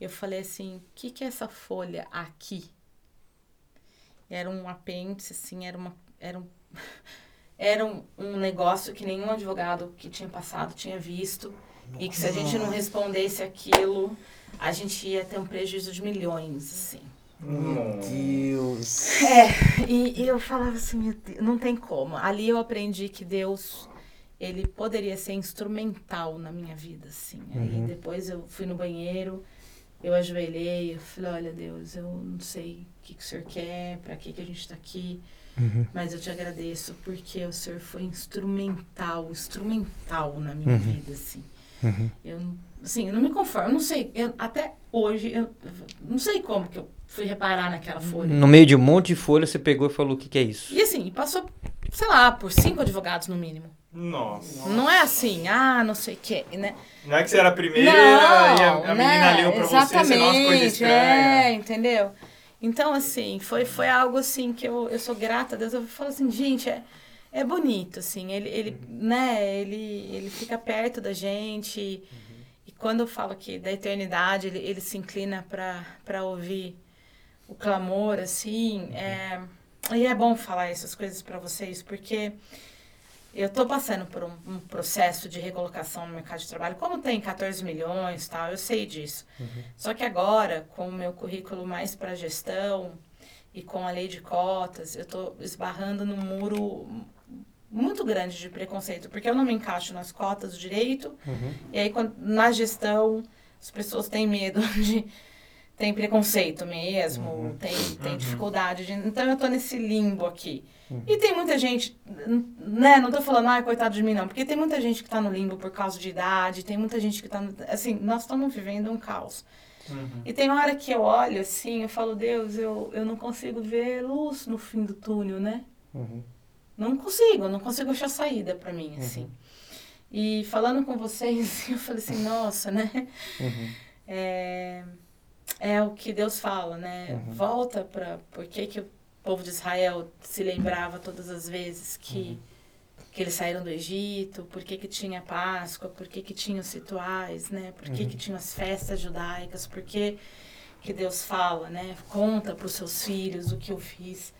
Eu falei assim: o que, que é essa folha aqui? Era um apêndice, assim, era uma. Era um, era um, um negócio que nenhum advogado que tinha passado tinha visto. E que se a gente não respondesse aquilo, a gente ia ter um prejuízo de milhões, assim. Meu Deus. É, e, e eu falava assim, meu Deus, não tem como. Ali eu aprendi que Deus, ele poderia ser instrumental na minha vida, assim. Aí depois eu fui no banheiro, eu ajoelhei, eu falei, olha Deus, eu não sei o que, que o senhor quer, pra que, que a gente tá aqui. Uhum. Mas eu te agradeço porque o Senhor foi instrumental, instrumental na minha vida, assim. Uhum. Eu, assim, eu não me conformo, eu não sei, eu, até hoje, eu não sei como que eu fui reparar naquela folha. No meio de um monte de folha, você pegou e falou o que, que é isso. E assim, passou, sei lá, por cinco advogados no mínimo. Nossa. Não é assim, ah, não sei o quê, né? Não é que você era a primeira Não, e a, a né? menina leu pra você, você coisa Exatamente, estranha. É, entendeu? Então, assim, foi, foi algo assim que eu, eu sou grata a Deus. Eu falo assim, gente, é, é bonito, assim. Ele, ele, né, ele, ele fica perto da gente. Quando eu falo que da eternidade, ele, ele se inclina para ouvir o clamor, assim. É, e é bom falar essas coisas para vocês, porque eu estou passando por um, um, processo de recolocação no mercado de trabalho. Como tem 14 milhões tal, eu sei disso. Uhum. Só que agora, com o meu currículo mais para gestão e com a lei de cotas, eu estou esbarrando num muro muito grande de preconceito, porque eu não me encaixo nas cotas do direito, uhum. e aí quando, na gestão as pessoas têm medo de tem preconceito mesmo, uhum. tem, tem uhum. dificuldade de. Então eu tô nesse limbo aqui. Uhum. E tem muita gente, né? Não tô falando, ai, coitado de mim, não. Porque tem muita gente que tá no limbo por causa de idade, tem muita gente que tá. No, assim, nós estamos vivendo um caos. Uhum. E tem hora que eu olho assim, eu falo, Deus, eu, eu não consigo ver luz no fim do túnel, né? Uhum. Não consigo, não consigo achar saída para mim, assim. E falando com vocês, eu falei assim, nossa, né? É é o que Deus fala, né? Uhum. Volta para por que, que o povo de Israel se lembrava todas as vezes que, Uhum. que eles saíram do Egito, por que, que tinha Páscoa, por que, que tinha os rituais, né? Por que, Uhum. que tinha as festas judaicas, por que, que Deus fala, né? Conta para os seus filhos o que eu fiz.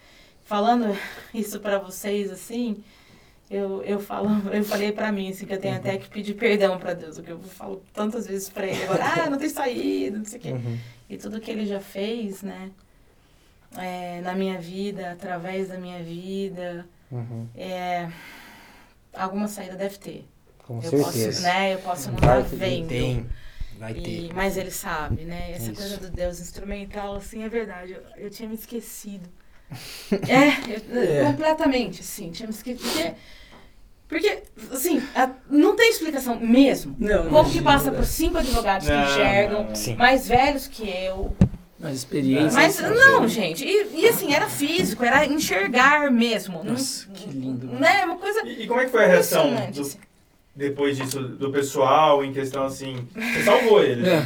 Falando isso para vocês assim, eu, eu falo, eu falei para mim assim que eu tenho até que pedir perdão para Deus, porque eu falo tantas vezes para ele agora, ah, não tem saída, não sei o quê Uhum. e tudo que ele já fez, né? É, na minha vida, através da minha vida, Uhum. é, alguma saída deve ter. Com eu certeza. posso, né? Eu posso não Vai estar vendo. Tem. Vai E- ter. mas ele sabe, né? Essa Isso. coisa do Deus instrumental, assim, é verdade. Eu, eu tinha me esquecido. É, É. completamente, assim, tinha me esquecido. Porque, porque assim, a- não tem explicação mesmo. Não, Como que passa por cinco advogados que Não, enxergam, não. Sim. mais velhos que eu, Mas experiência. Mas sabe? não, gente. E, e assim, era físico, era enxergar mesmo. Não- Nossa, que lindo. Né? Uma coisa E, e como é que foi a reação do- assim. depois disso do pessoal em questão assim? Você salvou ele. É.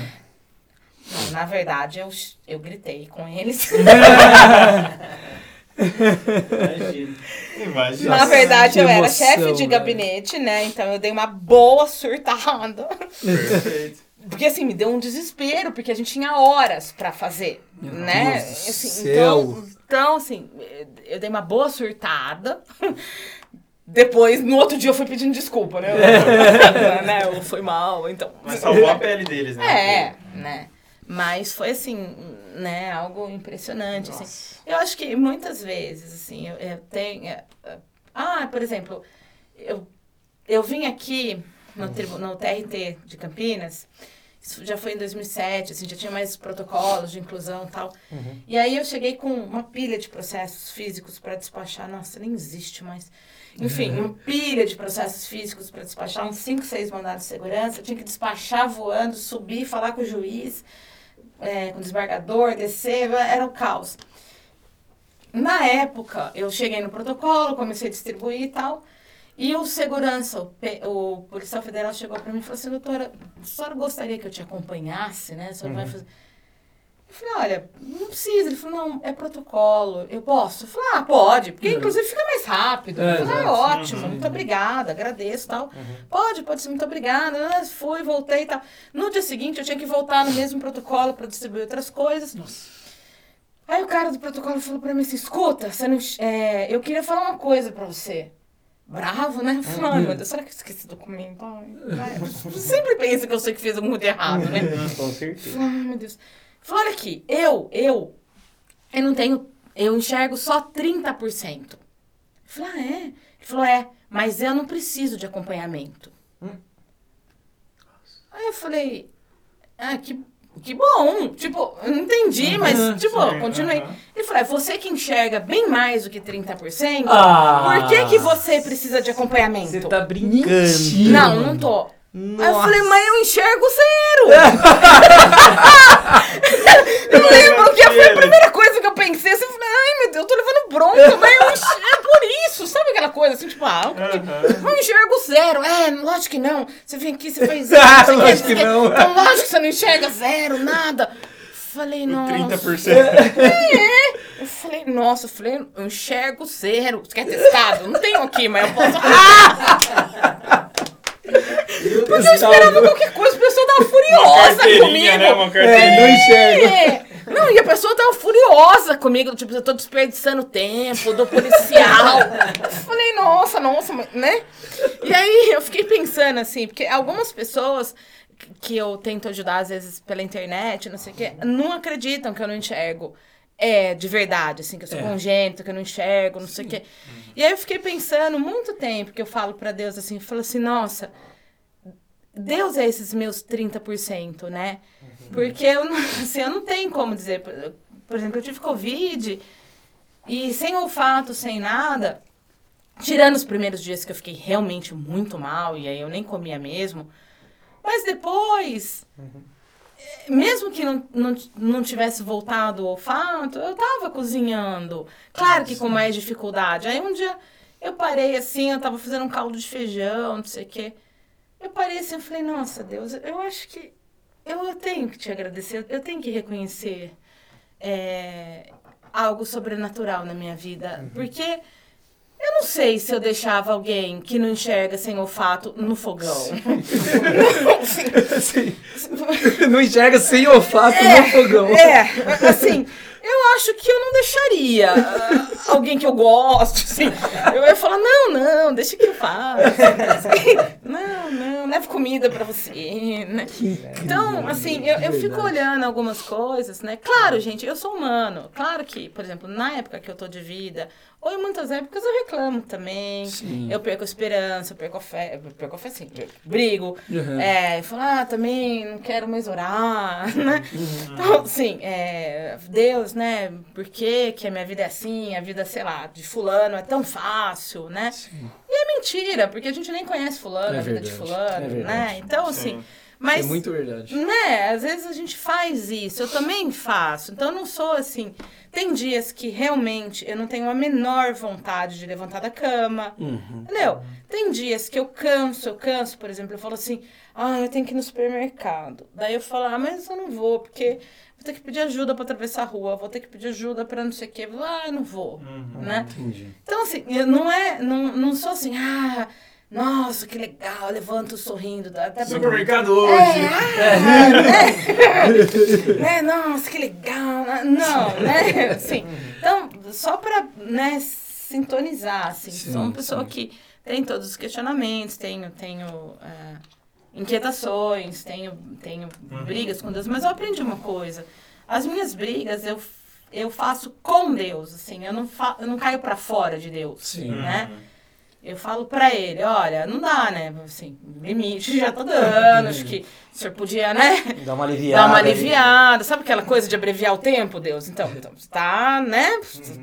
Não, na verdade, eu, eu gritei com eles. Imagina. Imagina. na verdade, que eu era emoção, chefe de velho. gabinete, né? Então eu dei uma boa surtada. Perfeito. Porque assim, me deu um desespero, porque a gente tinha horas pra fazer, Meu né? Assim, céu. Então, então, assim, eu dei uma boa surtada. Depois, no outro dia, eu fui pedindo desculpa, né? né? Eu fui mal, então. Mas salvou a pele deles, né? É, né? Mas foi assim, né, algo impressionante, assim. Eu acho que muitas vezes, assim, eu, eu tenho... Ah, por exemplo, eu, eu vim aqui no, tribu- no TRT de Campinas, isso já foi em 2007, assim, já tinha mais protocolos de inclusão e tal. E aí eu cheguei com uma pilha de processos físicos para despachar, nossa, nem existe mais. Enfim, uma pilha de processos físicos para despachar, uns 5, 6 mandados de segurança. Eu tinha que despachar voando, subir, falar com o juiz, é, com desembargador, descer, era o caos. Na época, eu cheguei no protocolo, comecei a distribuir e tal. E o segurança, o, P- o policial federal chegou para mim e falou assim, doutora, a senhora gostaria que eu te acompanhasse, né? A senhora vai fazer... Eu falei, olha, não precisa. Ele falou, não, é protocolo, eu posso? Eu falei, ah, pode, porque inclusive fica mais rápido. É, eu falei, ah, ótimo, Uhum. muito obrigada, agradeço e tal. Pode, pode ser, muito obrigada. Ah, Fui, voltei e tal. No dia seguinte, eu tinha que voltar no mesmo protocolo para distribuir outras coisas. Aí o cara do protocolo falou pra mim assim, escuta, você não, é, eu queria falar uma coisa pra você. Bravo, né? Falei, ai, meu Deus, será que eu esqueci o documento? Ai. Eu sempre pensa que eu sei que fiz alguma coisa errado, né? Com certeza. ai, meu Deus. Ele Falou, olha aqui, eu, eu, eu não tenho, eu enxergo só 30%. Eu falei, ah, é? Ele falou, é, mas eu não preciso de acompanhamento. Aí eu falei, ah, que, que bom. Tipo, eu não entendi, mas, tipo, sim, continuei. aham. Ele falou, é você que enxerga bem mais do que 30%, Ah. por que que você precisa de acompanhamento? Você tá brincando. Não, não tô. Aí eu falei, mas eu enxergo zero. eu lembro que foi a primeira coisa que eu pensei. Assim, eu falei, ai meu Deus, eu tô levando bronca, mas eu enxergo. É por isso, sabe aquela coisa assim, tipo, ah, eu enxergo zero. É, lógico que não. Você vem aqui, você faz zero. Ah, lógico que o quê. não. Então, lógico que você não enxerga zero, nada. Falei, nossa. 30%. Eu falei, nossa, eu falei, eu enxergo zero. Você quer testado? Não tenho aqui, mas eu posso. Porque eu esperava qualquer coisa, a pessoa tava furiosa comigo. né? Uma É, não enxerga. Não, e a pessoa tava furiosa comigo, tipo, eu tô desperdiçando tempo do policial. Eu falei, nossa, nossa, né? E aí eu fiquei pensando assim, porque algumas pessoas que eu tento ajudar, às vezes, pela internet, não sei o quê, não acreditam que eu não enxergo. É, de verdade, assim, que eu sou É. congênito, que eu não enxergo, não sei o quê. E aí eu fiquei pensando muito tempo que eu falo pra Deus assim, eu falo assim, nossa, Deus é esses meus 30%, né? Porque eu não, assim, eu não tenho como dizer. Por, exemplo, eu tive Covid e sem olfato, sem nada. Tirando os primeiros dias que eu fiquei realmente muito mal, e aí eu nem comia mesmo. Mas depois, eh, mesmo que não, não, não tivesse voltado o olfato, eu tava cozinhando. Claro que com mais dificuldade. Aí um dia eu parei assim, eu tava fazendo um caldo de feijão, não sei o quê. Eu parei assim, eu falei, nossa, Deus, eu acho que eu tenho que te agradecer, eu tenho que reconhecer é, algo sobrenatural na minha vida. Porque eu não sei se eu deixava alguém que não enxerga sem olfato no fogão. Assim, não enxerga sem olfato É, no fogão. É, assim, eu acho que eu não deixaria ah, alguém que eu gosto, assim. Eu ia falar, não, não, deixa que eu faço. Não, não, leve comida pra você, né? Então, assim, eu, eu fico olhando algumas coisas, né? Claro, gente, eu sou humano. Claro que, por exemplo, na época que eu tô de vida, ou em muitas épocas eu reclamo também. Sim. Eu perco a esperança, eu perco a fé, eu perco a fé sim, brigo. Uhum. É, eu falo, ah, também não quero mais orar, né? Uhum. Então, assim, é, Deus, né? Por que, que a minha vida é assim? A vida, sei lá, de fulano é tão fácil, né? Sim. E é mentira, porque a gente nem conhece fulano, É a vida de fulano, é né? Então, assim, Sim. mas... É muito verdade. Né, às vezes a gente faz isso, eu também faço. Então eu não sou assim. Tem dias que realmente eu não tenho a menor vontade de levantar da cama. Uhum. Entendeu? Tem dias que eu canso, eu canso, por exemplo, eu falo assim, ah, eu tenho que ir no supermercado. Daí eu falo, ah, mas eu não vou, porque vou ter que pedir ajuda pra atravessar a rua, vou ter que pedir ajuda pra não sei o quê. Ah, eu não vou. Né? Entendi. Então, assim, eu não é. Não, não sou assim, ah, nossa, que legal, levanto sorrindo. Até porque- Supermercado é, hoje. ah, né? né? Nossa, que legal. Não, né? Assim, então, só pra né, sintonizar, assim. Sim, sou uma pessoa sim. que tem todos os questionamentos, tenho, tenho é, inquietações, tenho, tenho brigas com Deus, mas eu aprendi uma coisa. As minhas brigas eu, eu faço com Deus, assim, eu não, fa eu não caio pra fora de Deus, Sim. né? Eu falo pra ele, olha, não dá, né? Assim, limite já tá dando, acho que o senhor podia, né? Dá uma aliviada. Dar uma ali. aliviada. Sabe aquela coisa de abreviar o tempo, Deus? Então, então tá, né?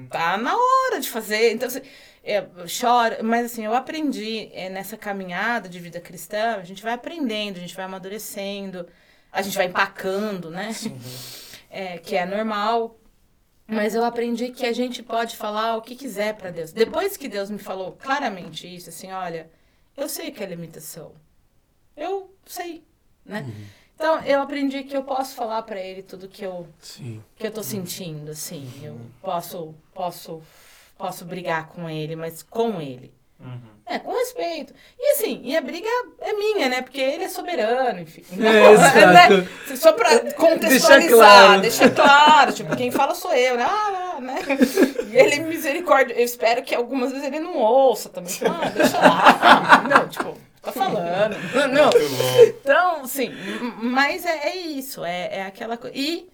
Tá na hora de fazer. Então, assim, eu choro. Mas, assim, eu aprendi é, nessa caminhada de vida cristã, a gente vai aprendendo, a gente vai amadurecendo, a gente vai empacando, né? É, que é normal. Mas eu aprendi que a gente pode falar o que quiser pra Deus. Depois que Deus me falou claramente isso, assim, olha, eu sei que é limitação. Eu sei, né? Então, eu aprendi que eu posso falar pra ele tudo que eu Sim. que eu tô sentindo, assim. Eu posso posso posso brigar com ele, mas com ele. Uhum. É, com respeito. E assim, e a briga é minha, né? Porque ele é soberano, enfim. É, exato. Né? Só pra contextualizar, Deixar claro. deixar claro. Tipo, quem fala sou eu, né? Ah, né? E ele, misericórdia, eu espero que algumas vezes ele não ouça também. Ah, deixa lá. Não, tipo, tá falando. Não. Então, assim, m- mas é, é isso, é, é aquela coisa. E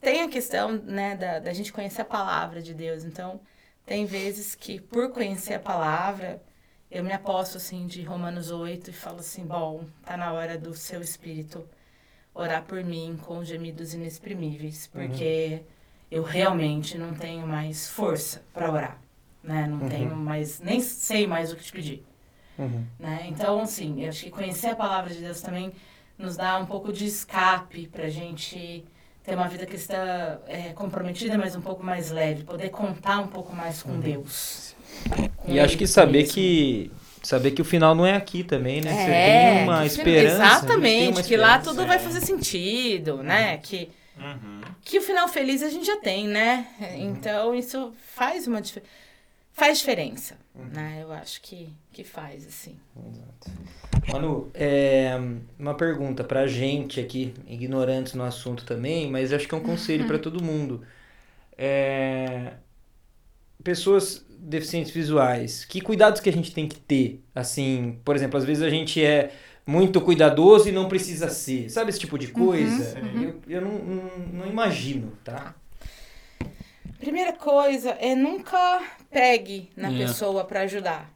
tem a questão, né, da, da gente conhecer a palavra de Deus. Então, tem vezes que, por conhecer a palavra, eu me aposto, assim, de Romanos 8 e falo assim, bom, tá na hora do seu espírito orar por mim com gemidos inexprimíveis, porque eu realmente não tenho mais força para orar, né? Não tenho mais, nem sei mais o que te pedir, Uhum. né? Então, assim, eu acho que conhecer a palavra de Deus também nos dá um pouco de escape pra gente ter uma vida cristã é, comprometida, mas um pouco mais leve, poder contar um pouco mais com Deus. Com E acho que saber mesmo. que saber que o final não é aqui também, né? Você É, tem uma esperança. tem Exatamente, uma que lá esperança. tudo vai fazer sentido, né? Que, Uhum. que o final feliz a gente já tem, né? Então isso faz uma dif- faz diferença, né? Eu acho que, que faz, assim. Manu, é, uma pergunta pra gente aqui, ignorantes no assunto também, mas acho que é um conselho pra todo mundo. É, pessoas deficientes visuais, que cuidados que a gente tem que ter? Assim, por exemplo, às vezes a gente é muito cuidadoso e não precisa ser. Sabe esse tipo de coisa? Eu, eu não, não, não imagino, tá? Primeira coisa é nunca pegue na É. pessoa pra ajudar.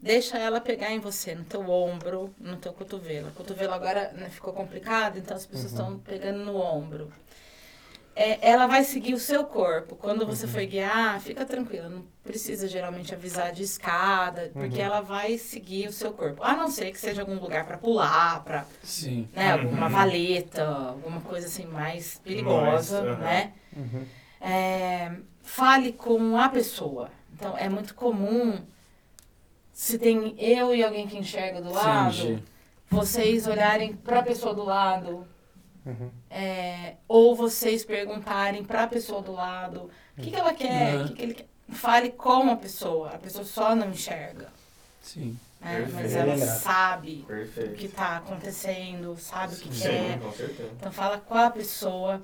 Deixa ela pegar em você, no teu ombro, no teu cotovelo. O cotovelo agora né, ficou complicado, então as pessoas estão pegando no ombro. É, ela vai seguir o seu corpo. Quando você for guiar, fica tranquila. Não precisa geralmente avisar de escada, porque ela vai seguir o seu corpo. A não ser que seja algum lugar pra pular, pra Sim. né, alguma valeta, alguma coisa assim mais perigosa, né? É, fale com a pessoa. Então, é muito comum, se tem eu e alguém que enxerga do lado, Entendi. vocês olharem para a pessoa do lado, é, ou vocês perguntarem para a pessoa do lado o que, que ela quer, o Uhum. que, que ele quer. Fale com a pessoa, a pessoa só não enxerga, Sim. né? mas Perfeito. ela sabe o que Perfeito. está acontecendo, sabe o que Sim, quer. com certeza. Então fala com a pessoa.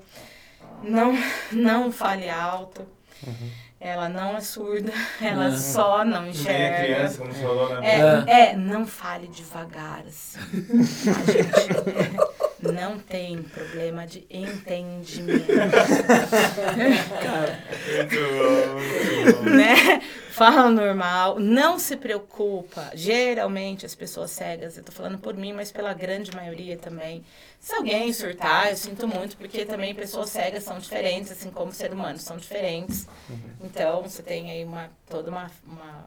Não, não fale alto. Ela não é surda, ela Uhum. só não Nem a enxerga. criança, como você falou, né? É, é, não fale devagar, assim. A gente não tem problema de entendimento, Muito bom, muito bom. né? Fala normal, não se preocupa. Geralmente as pessoas cegas, eu tô falando por mim, mas pela grande maioria também. Se alguém surtar, eu sinto muito, porque também pessoas cegas são diferentes, assim como seres humanos são diferentes. Então, você tem aí uma, toda uma, uma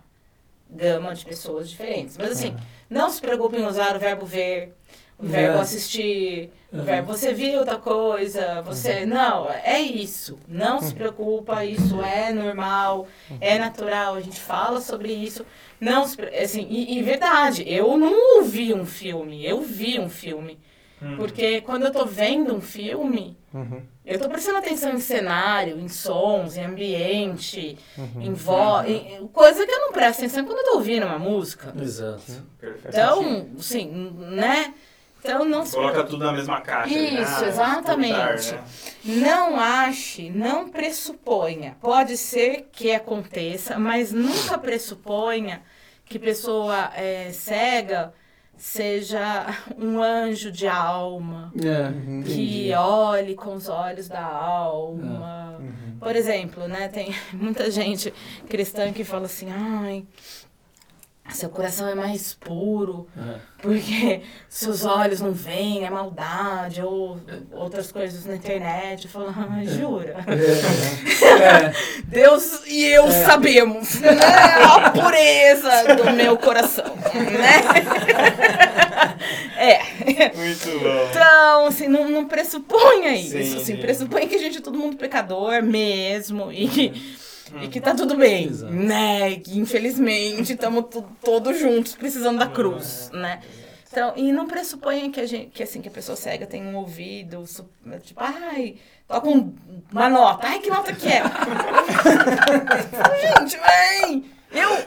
gama de pessoas diferentes. Mas assim, não se preocupe em usar o verbo ver, o verbo É. assistir, o Uhum. verbo você viu tal coisa, você. Não, é isso. Não se preocupa, isso é normal, é natural, a gente fala sobre isso. Não se, assim, e, e verdade, eu não ouvi um filme, eu vi um filme. Hum. Porque quando eu tô vendo um filme, Uhum. eu tô prestando atenção em cenário, em sons, em ambiente, em voz, em- coisa que eu não presto atenção quando eu tô ouvindo uma música. Exato. Perfeito. Então, assim, né? Então não se Coloca tudo na mesma caixa. né? Isso, Ah, exatamente. né? Não ache, não pressuponha. Pode ser que aconteça, mas nunca pressuponha que pessoa é, cega seja um anjo de alma, É. que olhe com os olhos da alma. Por exemplo, né, tem muita gente cristã que fala assim, ai, seu coração é mais puro, É. porque seus olhos não veem, é maldade, ou outras coisas na internet. Eu falo, ah, jura? É. Deus e eu sabemos né, a pureza do meu coração, né? É. Muito bom. Então, assim, não, não pressuponha isso. Sim, assim, sim. pressupõe que a gente é todo mundo pecador mesmo e que, e que tá tudo bem, Exato. né? Que infelizmente estamos todos juntos precisando da cruz, né? Então, e não pressuponha que a gente, que assim, que a pessoa cega tem um ouvido, tipo, ai, toca um- uma nota, ai, que nota que é? gente, vem! Eu,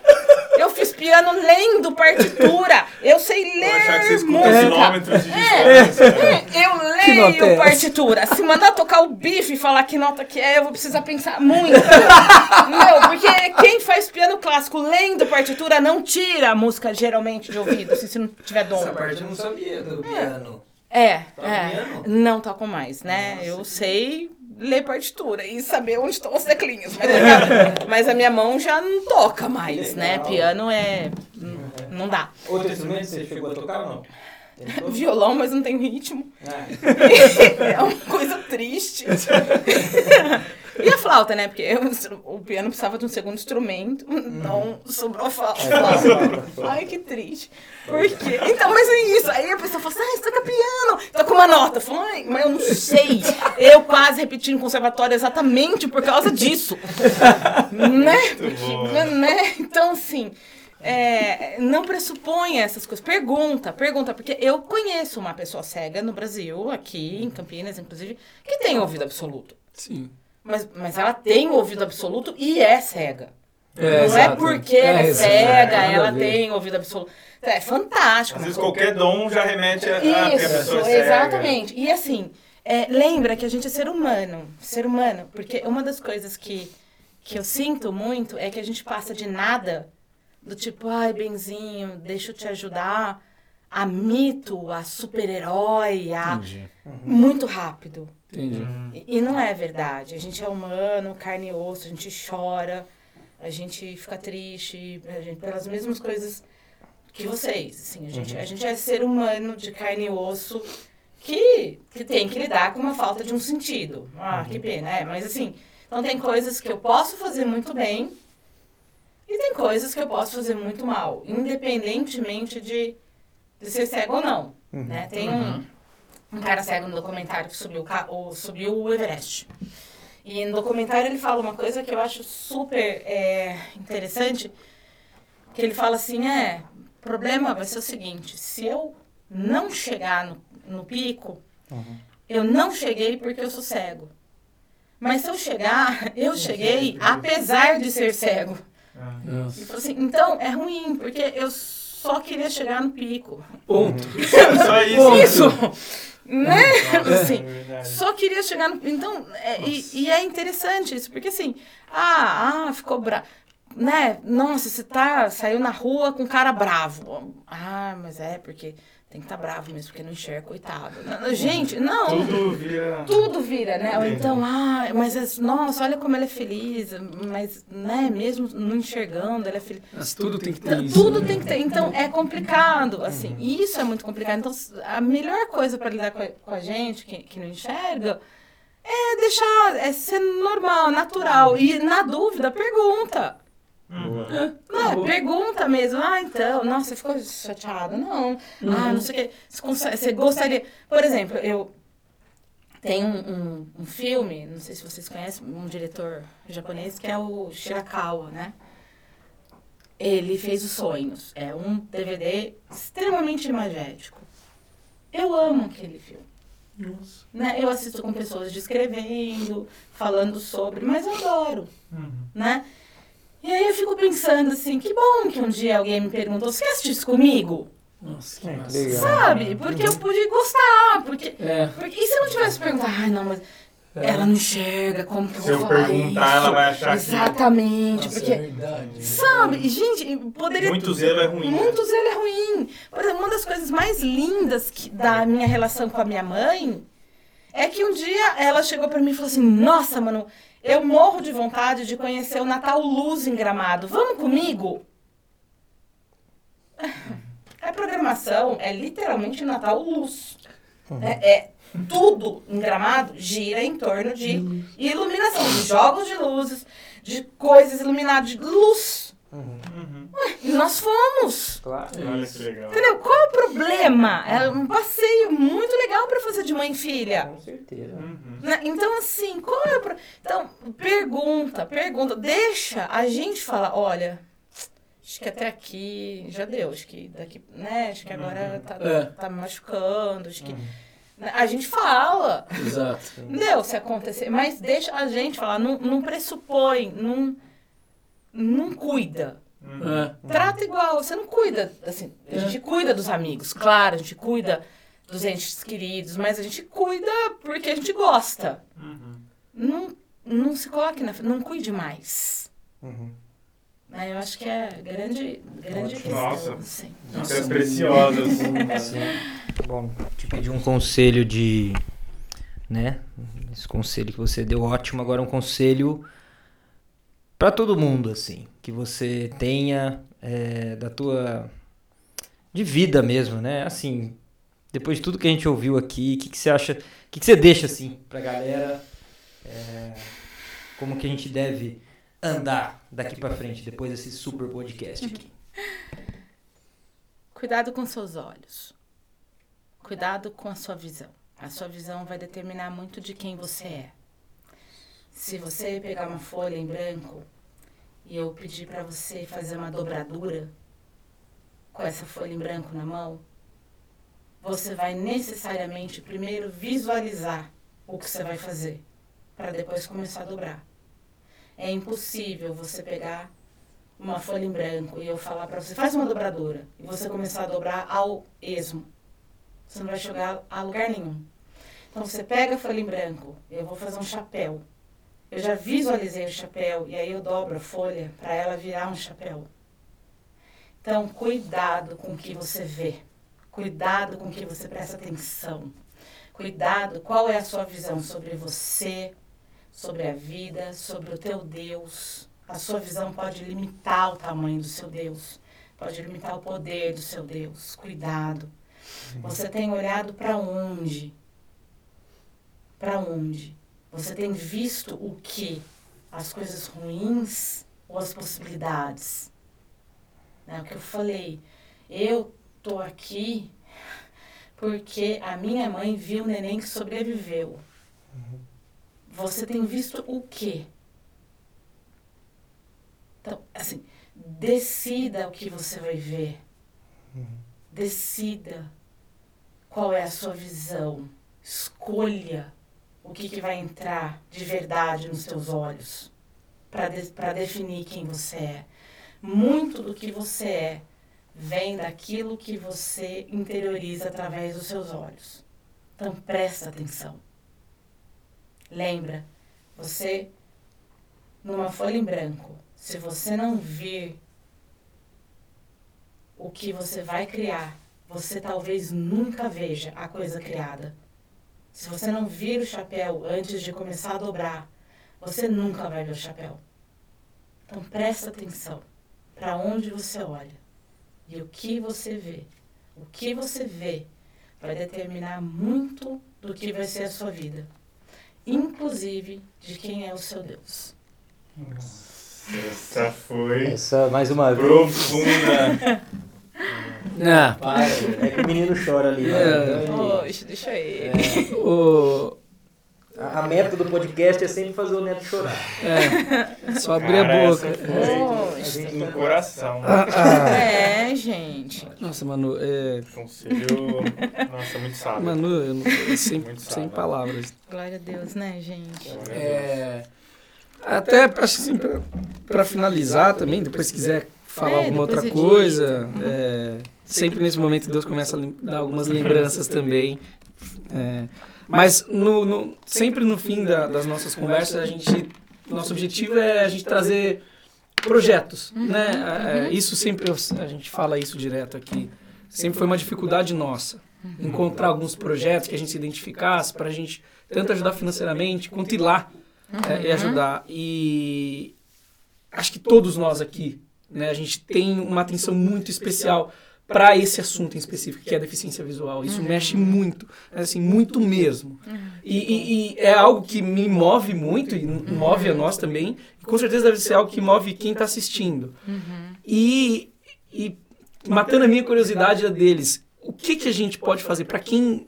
eu fiz piano lendo partitura, eu sei Eu achar que você ler escuta música. quilômetros de distância. né? Eu é leio essa? partitura. Se mandar tocar o bife e falar que nota que é, eu vou precisar pensar muito. Não, porque quem faz piano clássico lendo partitura não tira a música geralmente de ouvido, se, se não tiver dom. Essa parte eu não sabia do piano. É, é. piano? Não toco mais, né? eu sei ler partitura e saber onde estão as teclinhas. Mas a, minha, mas a minha mão já não toca mais, né? Piano é. Não dá. Outro instrumento você chegou a tocar ou não? violão, mas não tem ritmo. É. é uma coisa triste. e a flauta, né? Porque eu- o piano precisava de um segundo instrumento, então sobrou a flauta. Ai, que triste. Por quê? Então, mas é isso. Aí a pessoa fala assim, ah, você toca piano, toca uma nota. Eu falo, ai, mas eu não sei. Eu quase repeti no conservatório exatamente por causa disso. né? bom. né? Então, assim, é, não pressupõe essas coisas. Pergunta, pergunta, porque eu conheço uma pessoa cega no Brasil, aqui em Campinas, inclusive, que tem ouvido absoluto. Sim. Mas, mas ela tem ouvido absoluto e é cega. não é exato. porque ela é, exato, cega, ela tem ouvido absoluto. É fantástico. Às vezes qualquer dom já remete a, que a isso, pessoa é cega. exatamente. E assim, é, lembra que a gente é ser humano, ser humano, porque uma das coisas que, que eu sinto muito é que a gente passa de nada, do tipo, ai, benzinho, deixa eu te ajudar, a mito, a super-herói, a... Entendi. muito rápido. Entendi. E, e não é verdade. A gente é humano, carne e osso, a gente chora, a gente fica triste, a gente, pelas mesmas coisas que vocês. Assim, a, gente, a gente é ser humano de carne e osso que, que tem que lidar com uma falta de um sentido. Ah, que pena, é. Mas assim, então tem coisas que eu posso fazer muito bem e tem coisas que eu posso fazer muito mal, independentemente de, de ser cego ou não. Né? Tem um, um cara cego no documentário que subiu, subiu o Everest. E no documentário ele fala uma coisa que eu acho super é, interessante, que ele fala assim, é, o problema vai ser o seguinte, se eu não chegar no, no pico, eu não cheguei porque eu sou cego. Mas se eu chegar, eu cheguei apesar de ser cego. Assim, então é ruim, porque eu só queria chegar no pico. Ponto. Só isso. Isso! Né? Assim, É só queria chegar no. Então, é, e, e é interessante isso, porque assim, ah, ah, ficou bravo. Né? Nossa, você tá, saiu na rua com cara bravo. Ah, mas é porque tem que estar tá bravo mesmo, porque não enxerga, coitado. Não, Gente, não. Tudo vira. Tudo vira, né? Ou então, ah, mas é- nossa, olha como ele é feliz, mas, né, mesmo não enxergando, ele é feliz. Mas tudo tem que ter isso. Tudo né? tem que ter. Então, é complicado, assim. E isso é muito complicado. Então, a melhor coisa para lidar com a, com a gente que, que não enxerga é deixar, é ser normal, natural. E, na dúvida, pergunta. Não, pergunta mesmo. Ah, então, nossa, você ficou chateado? Não. Ah, não sei o quê. Você, consegue- você gostaria... Por exemplo, eu... Tem um, um, um filme, não sei se vocês conhecem, um diretor japonês, que é o Shirakawa, né? Ele fez Os Sonhos. É um DVD extremamente imagético. Eu amo aquele filme. Nossa. Né? Eu assisto com pessoas descrevendo, falando sobre, mas eu adoro, né? E aí eu fico pensando assim, que bom que um dia alguém me perguntou, você quer assistir isso comigo? Nossa, que É, massa. legal. Sabe? Porque eu pude gostar, porque... É. porque e se eu não tivesse perguntado, ai não, mas ela não enxerga, como que eu Se eu vou falar perguntar, isso? ela vai achar que- Exatamente, Nossa, porque... é verdade. Sabe, gente, poderia... Muito zelo é ruim. né? Muito zelo é ruim. Por exemplo, uma das coisas mais lindas que, da minha relação com a minha mãe é que um dia ela chegou pra mim e falou assim: Nossa, mano, eu morro de vontade de conhecer o Natal Luz em Gramado. Vamos comigo? A programação é literalmente Natal Luz. É, é tudo em Gramado gira em torno de iluminação, de jogos de luzes, de coisas iluminadas, de luz. Uhum. E nós fomos. Claro. Olha que legal. Entendeu? Qual é o problema? É um passeio muito legal pra fazer de mãe e filha. Com certeza. Uhum. Né? Então, assim, qual é o pro... Então, pergunta, pergunta. Deixa a gente falar, olha, acho que até aqui já deu, acho que daqui, né? Acho que agora tá, É. tá me machucando, acho que... né? A gente fala, Exato. entendeu? Se acontecer, mas deixa a gente falar, não, não pressupõe, não, não cuida. É. Trata igual, você não cuida, assim, a gente cuida dos amigos, claro, a gente cuida dos entes queridos, mas a gente cuida porque a gente gosta. Uhum. Não, não se coloque na frente, não cuide mais. Uhum. Né, Eu acho que é grande, grande questão. Nossa. assim. Dicas preciosas. Bom, te pedi um conselho de. Né? Esse conselho que você deu ótimo. Agora um conselho pra todo mundo, assim. Que você tenha é, da tua. de vida mesmo, né? Assim. depois de tudo que a gente ouviu aqui, o que, que você acha, o que, que você deixa assim pra galera? É, como que a gente deve andar daqui pra frente depois desse super podcast aqui? Cuidado com seus olhos. Cuidado com a sua visão. A sua visão vai determinar muito de quem você é. Se você pegar uma folha em branco e eu pedir para você fazer uma dobradura com essa folha em branco na mão, você vai necessariamente primeiro visualizar o que você vai fazer, para depois começar a dobrar. É impossível você pegar uma folha em branco e eu falar para você, faz uma dobradura, e você começar a dobrar ao esmo. Você não vai chegar a lugar nenhum. Então você pega a folha em branco, eu vou fazer um chapéu. Eu já visualizei o chapéu e aí eu dobro a folha para ela virar um chapéu. Então, cuidado com o que você vê. Cuidado com o que você presta atenção. Cuidado, qual é a sua visão sobre você, sobre a vida, sobre o teu Deus. A sua visão pode limitar o tamanho do seu Deus, pode limitar o poder do seu Deus. Cuidado. Você tem olhado para onde? Para onde? Você tem visto o que? As coisas ruins ou as possibilidades? É o que eu falei. Eu tô aqui porque a minha mãe viu o neném que sobreviveu. Você tem visto o quê? Então, assim, decida o que você vai ver. Decida qual é a sua visão. Escolha o que, que vai entrar de verdade nos seus olhos para de, definir quem você é. Muito do que você é vem daquilo que você interioriza através dos seus olhos. Então presta atenção. Lembra, você numa folha em branco, se você não vir o que você vai criar, você talvez nunca veja a coisa criada. Se você não vir o chapéu antes de começar a dobrar, você nunca vai ver o chapéu. Então presta atenção para onde você olha e o que você vê. O que você vê vai determinar muito do que vai ser a sua vida, inclusive de quem é o seu Deus. Essa foi Essa, mais uma vez. profunda. Ah, Para, é que o menino chora ali. né? É. Então, Poxa, deixa ele. o, a, a meta do podcast é sempre fazer o neto chorar. é, só abrir Cara, a boca. essa Poxa. foi no coração. É, gente. Nossa, Manu, é, Conselho, nossa, muito sábio. Manu, eu não- sem, Muito sem sábio. palavras. Glória a Deus, né, gente? É, até assim, pra, pra finalizar também, depois se quiser falar É, alguma outra coisa, é, sempre nesse momento Deus começa a dar algumas lembranças também. É, mas no, no- sempre no fim da- das nossas conversas, a gente, nosso objetivo é a gente trazer projetos, né? É, isso sempre, a gente fala isso direto aqui, sempre foi uma dificuldade nossa. Encontrar alguns projetos que a gente se identificasse para a gente tanto ajudar financeiramente quanto ir lá é, e ajudar. E acho que todos nós aqui, né, a gente tem uma atenção muito especial para esse assunto em específico, que é a deficiência visual. Isso mexe muito, assim, muito mesmo. E, e- e é algo que me move muito, e move a nós também, e com certeza deve ser algo que move quem está assistindo. E, e matando a minha curiosidade a deles, o que, que a gente pode fazer para quem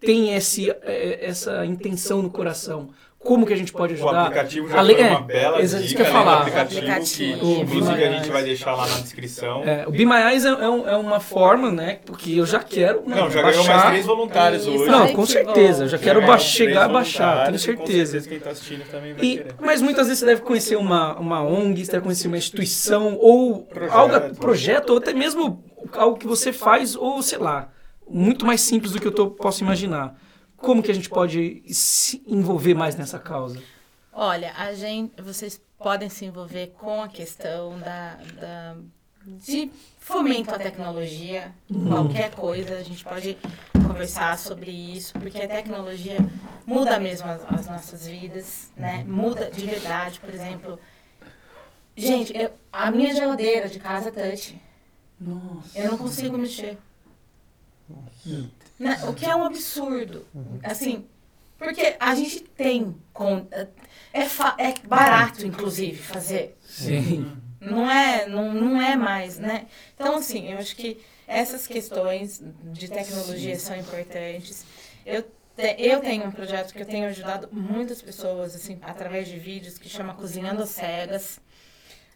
tem esse, eh, essa intenção no coração? Como que a gente pode O ajudar? aplicativo já Ale- foi é, uma bela exa- isso dica, que eu né, falar. aplicativo, Aplicativo. que inclusive a gente vai deixar lá na descrição. É, o Be My Eyes é, é um- é uma forma, né? Porque eu já quero né, Não, já ganhou mais baixar. três voluntários Isso. hoje. Não, com certeza. Eu já quero Já ba- ganhou chegar a baixar, tenho e Com certeza. certeza quem tá assistindo também vai E, querer. mas muitas vezes você deve conhecer uma, uma ONG, você deve conhecer uma instituição, ou Projeto. algo, projeto, ou até mesmo algo que você faz, ou sei lá, muito mais simples do que eu tô- posso imaginar. Como que a gente pode se envolver mais nessa causa? Olha, a gente, vocês podem se envolver com a questão da, da- de fomento à tecnologia, qualquer coisa, a gente pode conversar sobre isso, porque a tecnologia muda mesmo as, as nossas vidas, né? Muda de verdade, por exemplo. Gente, eu- a minha geladeira de casa é touch. Nossa. Eu não consigo mexer. Né? O que é um absurdo. Assim, porque a gente tem. Com, é, fa- é barato, inclusive, fazer. Sim. Não é, não, não é mais, né? Então, assim, eu acho que essas questões de tecnologia são importantes. Eu, te- eu tenho um projeto que eu tenho ajudado muitas pessoas, assim, através de vídeos, que chama Cozinhando Cegas.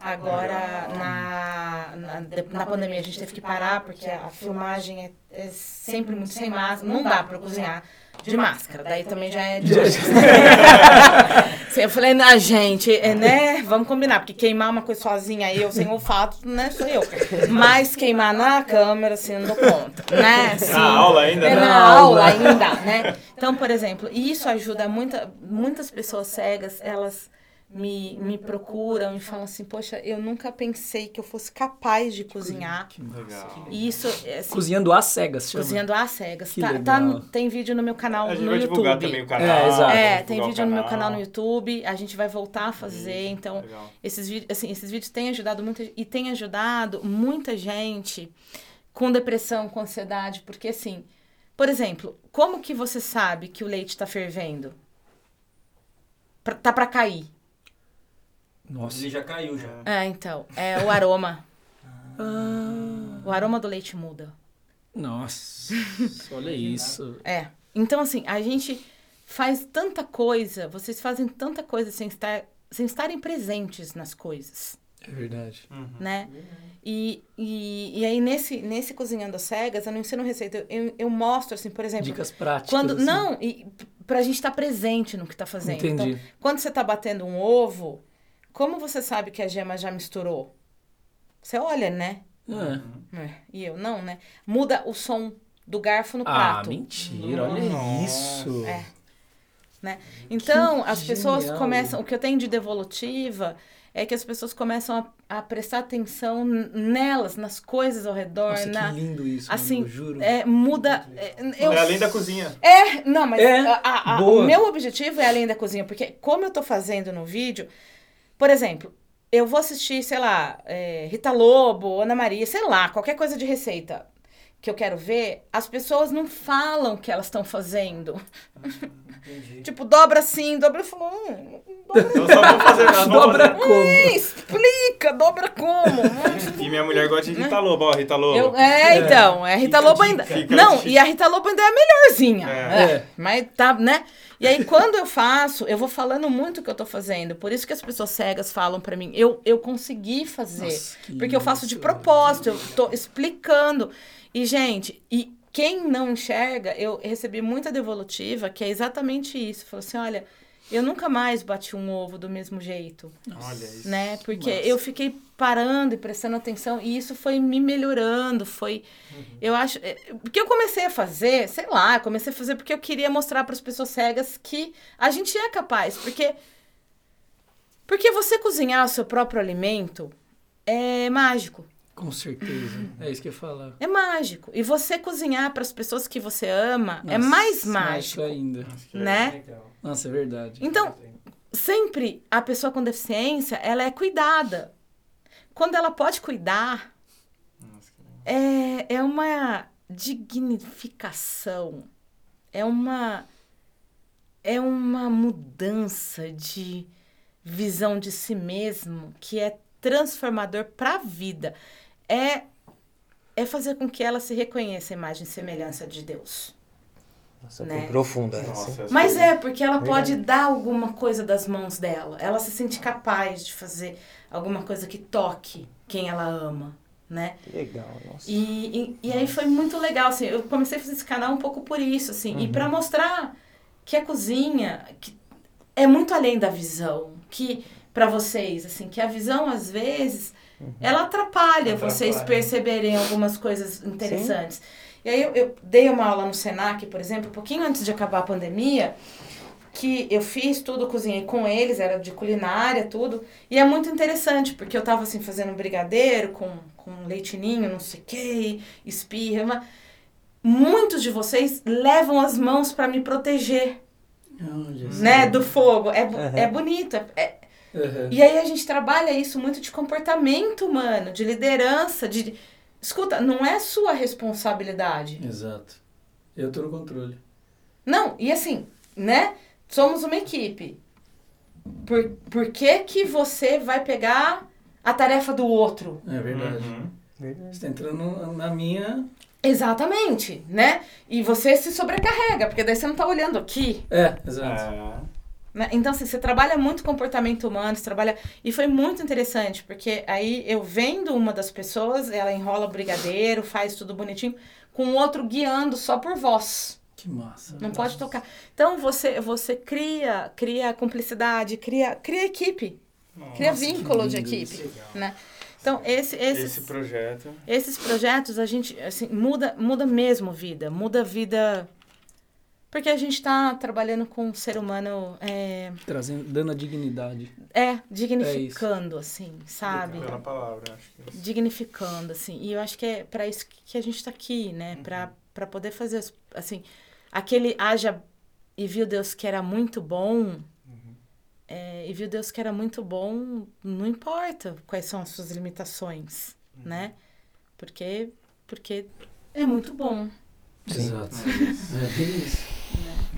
Agora, na, na, na pandemia, a gente teve que parar, porque a filmagem é, é sempre muito sem máscara. Não dá pra cozinhar de máscara. Daí também já é de Sim, Eu falei, na gente, é, né? Vamos combinar, porque queimar uma coisa sozinha eu sem olfato, né? Sou eu. Mas queimar na câmera, assim, não dou conta, né? Assim, Na aula ainda, é né? na aula ainda, né? Então, por exemplo, isso ajuda muita, muitas pessoas cegas, elas me, me procuram e falam assim, poxa, eu nunca pensei que eu fosse capaz de cozinhar. Legal. E isso, é, assim, Cozinhando às cegas, chama. cozinhando às cegas. Que Tá, legal. tá tem vídeo no meu canal A gente no vai YouTube. divulgar também o canal. É, exato. É, tem vídeo no meu canal no YouTube, a gente vai voltar a fazer, Isso, então legal. esses vídeos, assim, esses vídeos têm ajudado muita e tem ajudado muita gente com depressão, com ansiedade, porque assim, por exemplo, como que você sabe que o leite tá fervendo? Pra- tá pra cair. Nossa. Ele já caiu já. É, então, é o aroma. Ah, O aroma do leite muda. nossa. Olha isso. É. Então, assim, a gente faz tanta coisa, vocês fazem tanta coisa sem estar sem estarem presentes nas coisas. É verdade. né? E, e, e aí, nesse, nesse Cozinhando às Cegas, eu não ensino receita. Eu, eu mostro, assim, por exemplo... Dicas práticas. quando assim. Não, e, pra gente estar presente no que tá fazendo. Entendi. Então, quando você tá batendo um ovo, como você sabe que a gema já misturou? Você olha, né? É. É, E eu, não, né? Muda o som do garfo no Ah, prato. mentira. Olha Nossa. isso. É. Né? Então, Que as pessoas genial. começam. O que eu tenho de devolutiva é que as pessoas começam a, a prestar atenção nelas, nas coisas ao redor. Nossa, na, que lindo isso, assim, mano, eu juro. é, muda. é, eu, É além da cozinha. é, não, mas É, a- a- o meu objetivo é além da cozinha, porque como eu tô fazendo no vídeo, por exemplo, eu vou assistir, sei lá, é, Rita Lobo, Ana Maria, sei lá, qualquer coisa de receita que eu quero ver, as pessoas não falam o que elas estão fazendo. tipo, dobra assim, dobra. Eu falo, hum, dobra Então só vamos fazer. Dobra fazer- como? Ih, explica, dobra como? E minha mulher gosta de Rita Lobo, ó, Rita Lobo. Eu- é, então, é a Rita Fica Lobo ainda. Fica Não, dica. e a Rita Lobo ainda é a melhorzinha. É. É, Mas tá, né? E aí, quando eu faço, eu vou falando muito o que eu tô fazendo. Por isso que as pessoas cegas falam pra mim, eu, eu consegui fazer. Nossa, que porque eu faço de propósito, eu tô explicando. E, gente, e quem não enxerga, eu recebi muita devolutiva, que é exatamente isso. Falou assim: olha, eu nunca mais bati um ovo do mesmo jeito Olha isso. né? Porque massa. eu fiquei parando e prestando atenção e isso foi me melhorando, foi eu acho, é, porque eu comecei a fazer, sei lá, comecei a fazer porque eu queria mostrar para as pessoas cegas que a gente é capaz, porque porque você cozinhar o seu próprio alimento é mágico. Com certeza. É isso que eu ia falar. É mágico. E você cozinhar para as pessoas que você ama é Nossa, mais mais mágico, ainda. né? Nossa, é verdade. Então, sempre a pessoa com deficiência, ela é cuidada. Quando ela pode cuidar, Nossa, é, é uma dignificação. É uma é uma mudança de visão de si mesmo que é transformador para a vida. É é fazer com que ela se reconheça a imagem e semelhança de Deus. Nossa, Né? profunda essa. Nossa, Mas é, porque ela pode dar alguma coisa das mãos dela. Ela se sente capaz de fazer alguma coisa que toque quem ela ama, né? Que legal, nossa. E, e, e aí foi muito legal, assim, eu comecei a fazer esse canal um pouco por isso, assim, e pra mostrar que a cozinha que é muito além da visão, que para vocês, assim, que a visão às vezes ela atrapalha, vocês Atrapalha. perceberem algumas coisas interessantes. E aí eu, eu dei uma aula no Senac, por exemplo, um pouquinho antes de acabar a pandemia, que eu fiz tudo, cozinhei com eles, era de culinária, tudo. E é muito interessante, porque eu tava assim fazendo um brigadeiro com, com leitinho, não sei o que, espirra. mas Muitos de vocês levam as mãos para me proteger, só. né, do fogo. É, Aham. é bonito. é- é- Aham. E aí a gente trabalha isso muito de comportamento humano, de liderança, de... Escuta, não é sua responsabilidade. Exato. Eu tô no controle. Não, e assim, né? Somos uma equipe. Por, por que, que você vai pegar a tarefa do outro? É verdade. Uhum. Você tá entrando na minha. Exatamente, né? E você se sobrecarrega, porque daí você não tá olhando aqui. É, exato. Né? Então, assim, você trabalha muito comportamento humano, você trabalha. E foi muito interessante, porque aí eu vendo uma das pessoas, ela enrola o brigadeiro, faz tudo bonitinho, com o outro guiando só por voz. Que massa. Não pode tocar. Então você você cria cria cumplicidade, cria cria equipe, cria Nossa, que vínculo de equipe, isso. né? Então esse, esses Esse projeto. esses projetos a gente assim muda muda mesmo vida, muda a vida porque a gente está trabalhando com um ser humano é, Trazendo, dando a dignidade. é dignificando assim, sabe? Pela palavra, acho que é isso. dignificando, assim. E eu acho que é para isso que a gente está aqui, né? Pra para poder fazer, as- assim, aquele haja e viu Deus que era muito bom, é, e viu Deus que era muito bom, não importa quais são as suas limitações, né? Porque, porque é muito bom. Exato. É isso.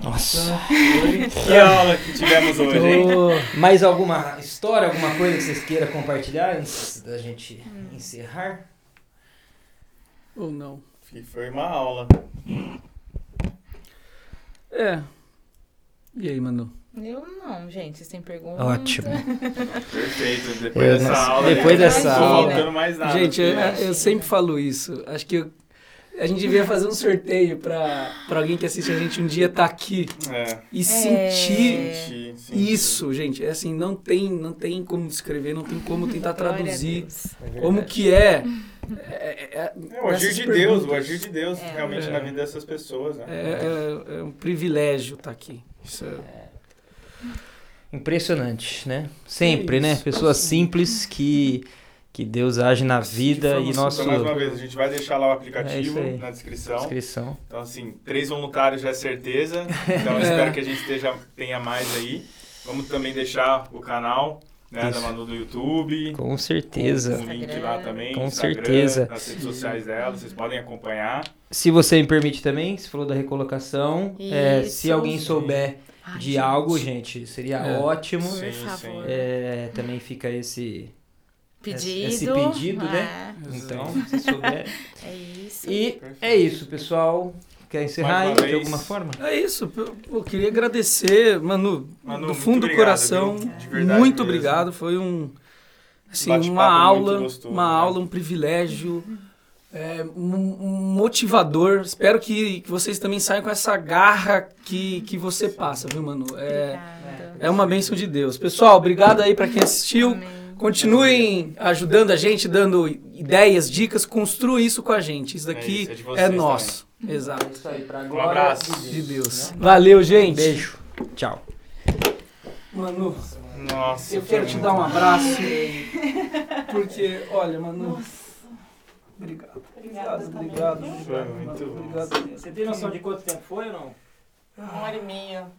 Nossa. Que aula que tivemos hoje, hein? Mais alguma história, alguma coisa que vocês queiram compartilhar antes da gente encerrar? Ou não. Foi uma aula. É. E aí, Manu? Eu não, gente, vocês têm perguntas? Ótimo. Perfeito. Depois Eu dessa não- aula. depois dessa não tô aula- faltando mais nada. Gente, eu, porque- eu sempre falo isso. Acho que eu- a gente devia fazer um sorteio pra, pra alguém que assiste a gente um dia estar aqui É. e sentir Senti, senti. isso, gente. É assim, não tem, não tem como descrever, não tem como tentar traduzir Deus. como que é. É, é, É o agir de Deus, o perguntas. agir de Deus É. realmente É. na vida dessas pessoas, né? É, é- é um privilégio estar aqui. Isso é- Impressionante, né? Sempre, né? isso. Pessoas simples que, que Deus age na vida e nosso Então, mais uma vez, a gente vai deixar lá o É aplicativo aí. na descrição. inscrição. Então, assim, três voluntários já é certeza. Então, eu É. espero que a gente esteja, tenha mais aí. Vamos também deixar o canal né, da. Manu do YouTube. Com certeza. Com o link lá também. Com Instagram, certeza. Nas redes sociais dela, vocês podem acompanhar. Se você me permite também, você falou da recolocação. é, se alguém souber Ai, de gente, algo, gente, seria É. ótimo. Sim, sim. É, também fica esse, Pedido. esse pedido, né? É, Então, se souber. é isso. E Perfeito. é isso, pessoal. Quer encerrar aí uma de vez. alguma forma? É isso. Eu, eu queria agradecer, Manu, Manu, do fundo do obrigado, coração. viu? De verdade muito mesmo. obrigado. Foi um assim, uma aula, gostoso, uma né? aula, um privilégio, é, um, um motivador. Espero que, que vocês também saiam com essa garra que, que você passa, viu, Manu? É, Obrigada. é uma bênção de Deus. Pessoal, obrigado aí para quem assistiu. Amém. Continuem ajudando a gente, dando ideias, dicas, construa isso com a gente. Isso É daqui isso, é de é, vocês nosso. Exato. isso aí, pra Um abraço. De Deus. Valeu, gente. Beijo. Tchau. Manu, Nossa, eu quero te dar um abraço. Porque, olha, Manu. Obrigado. Obrigado, obrigado. Foi muito bom. Obrigado. Você tem noção de quanto tempo foi ou não? Uma hora e meia.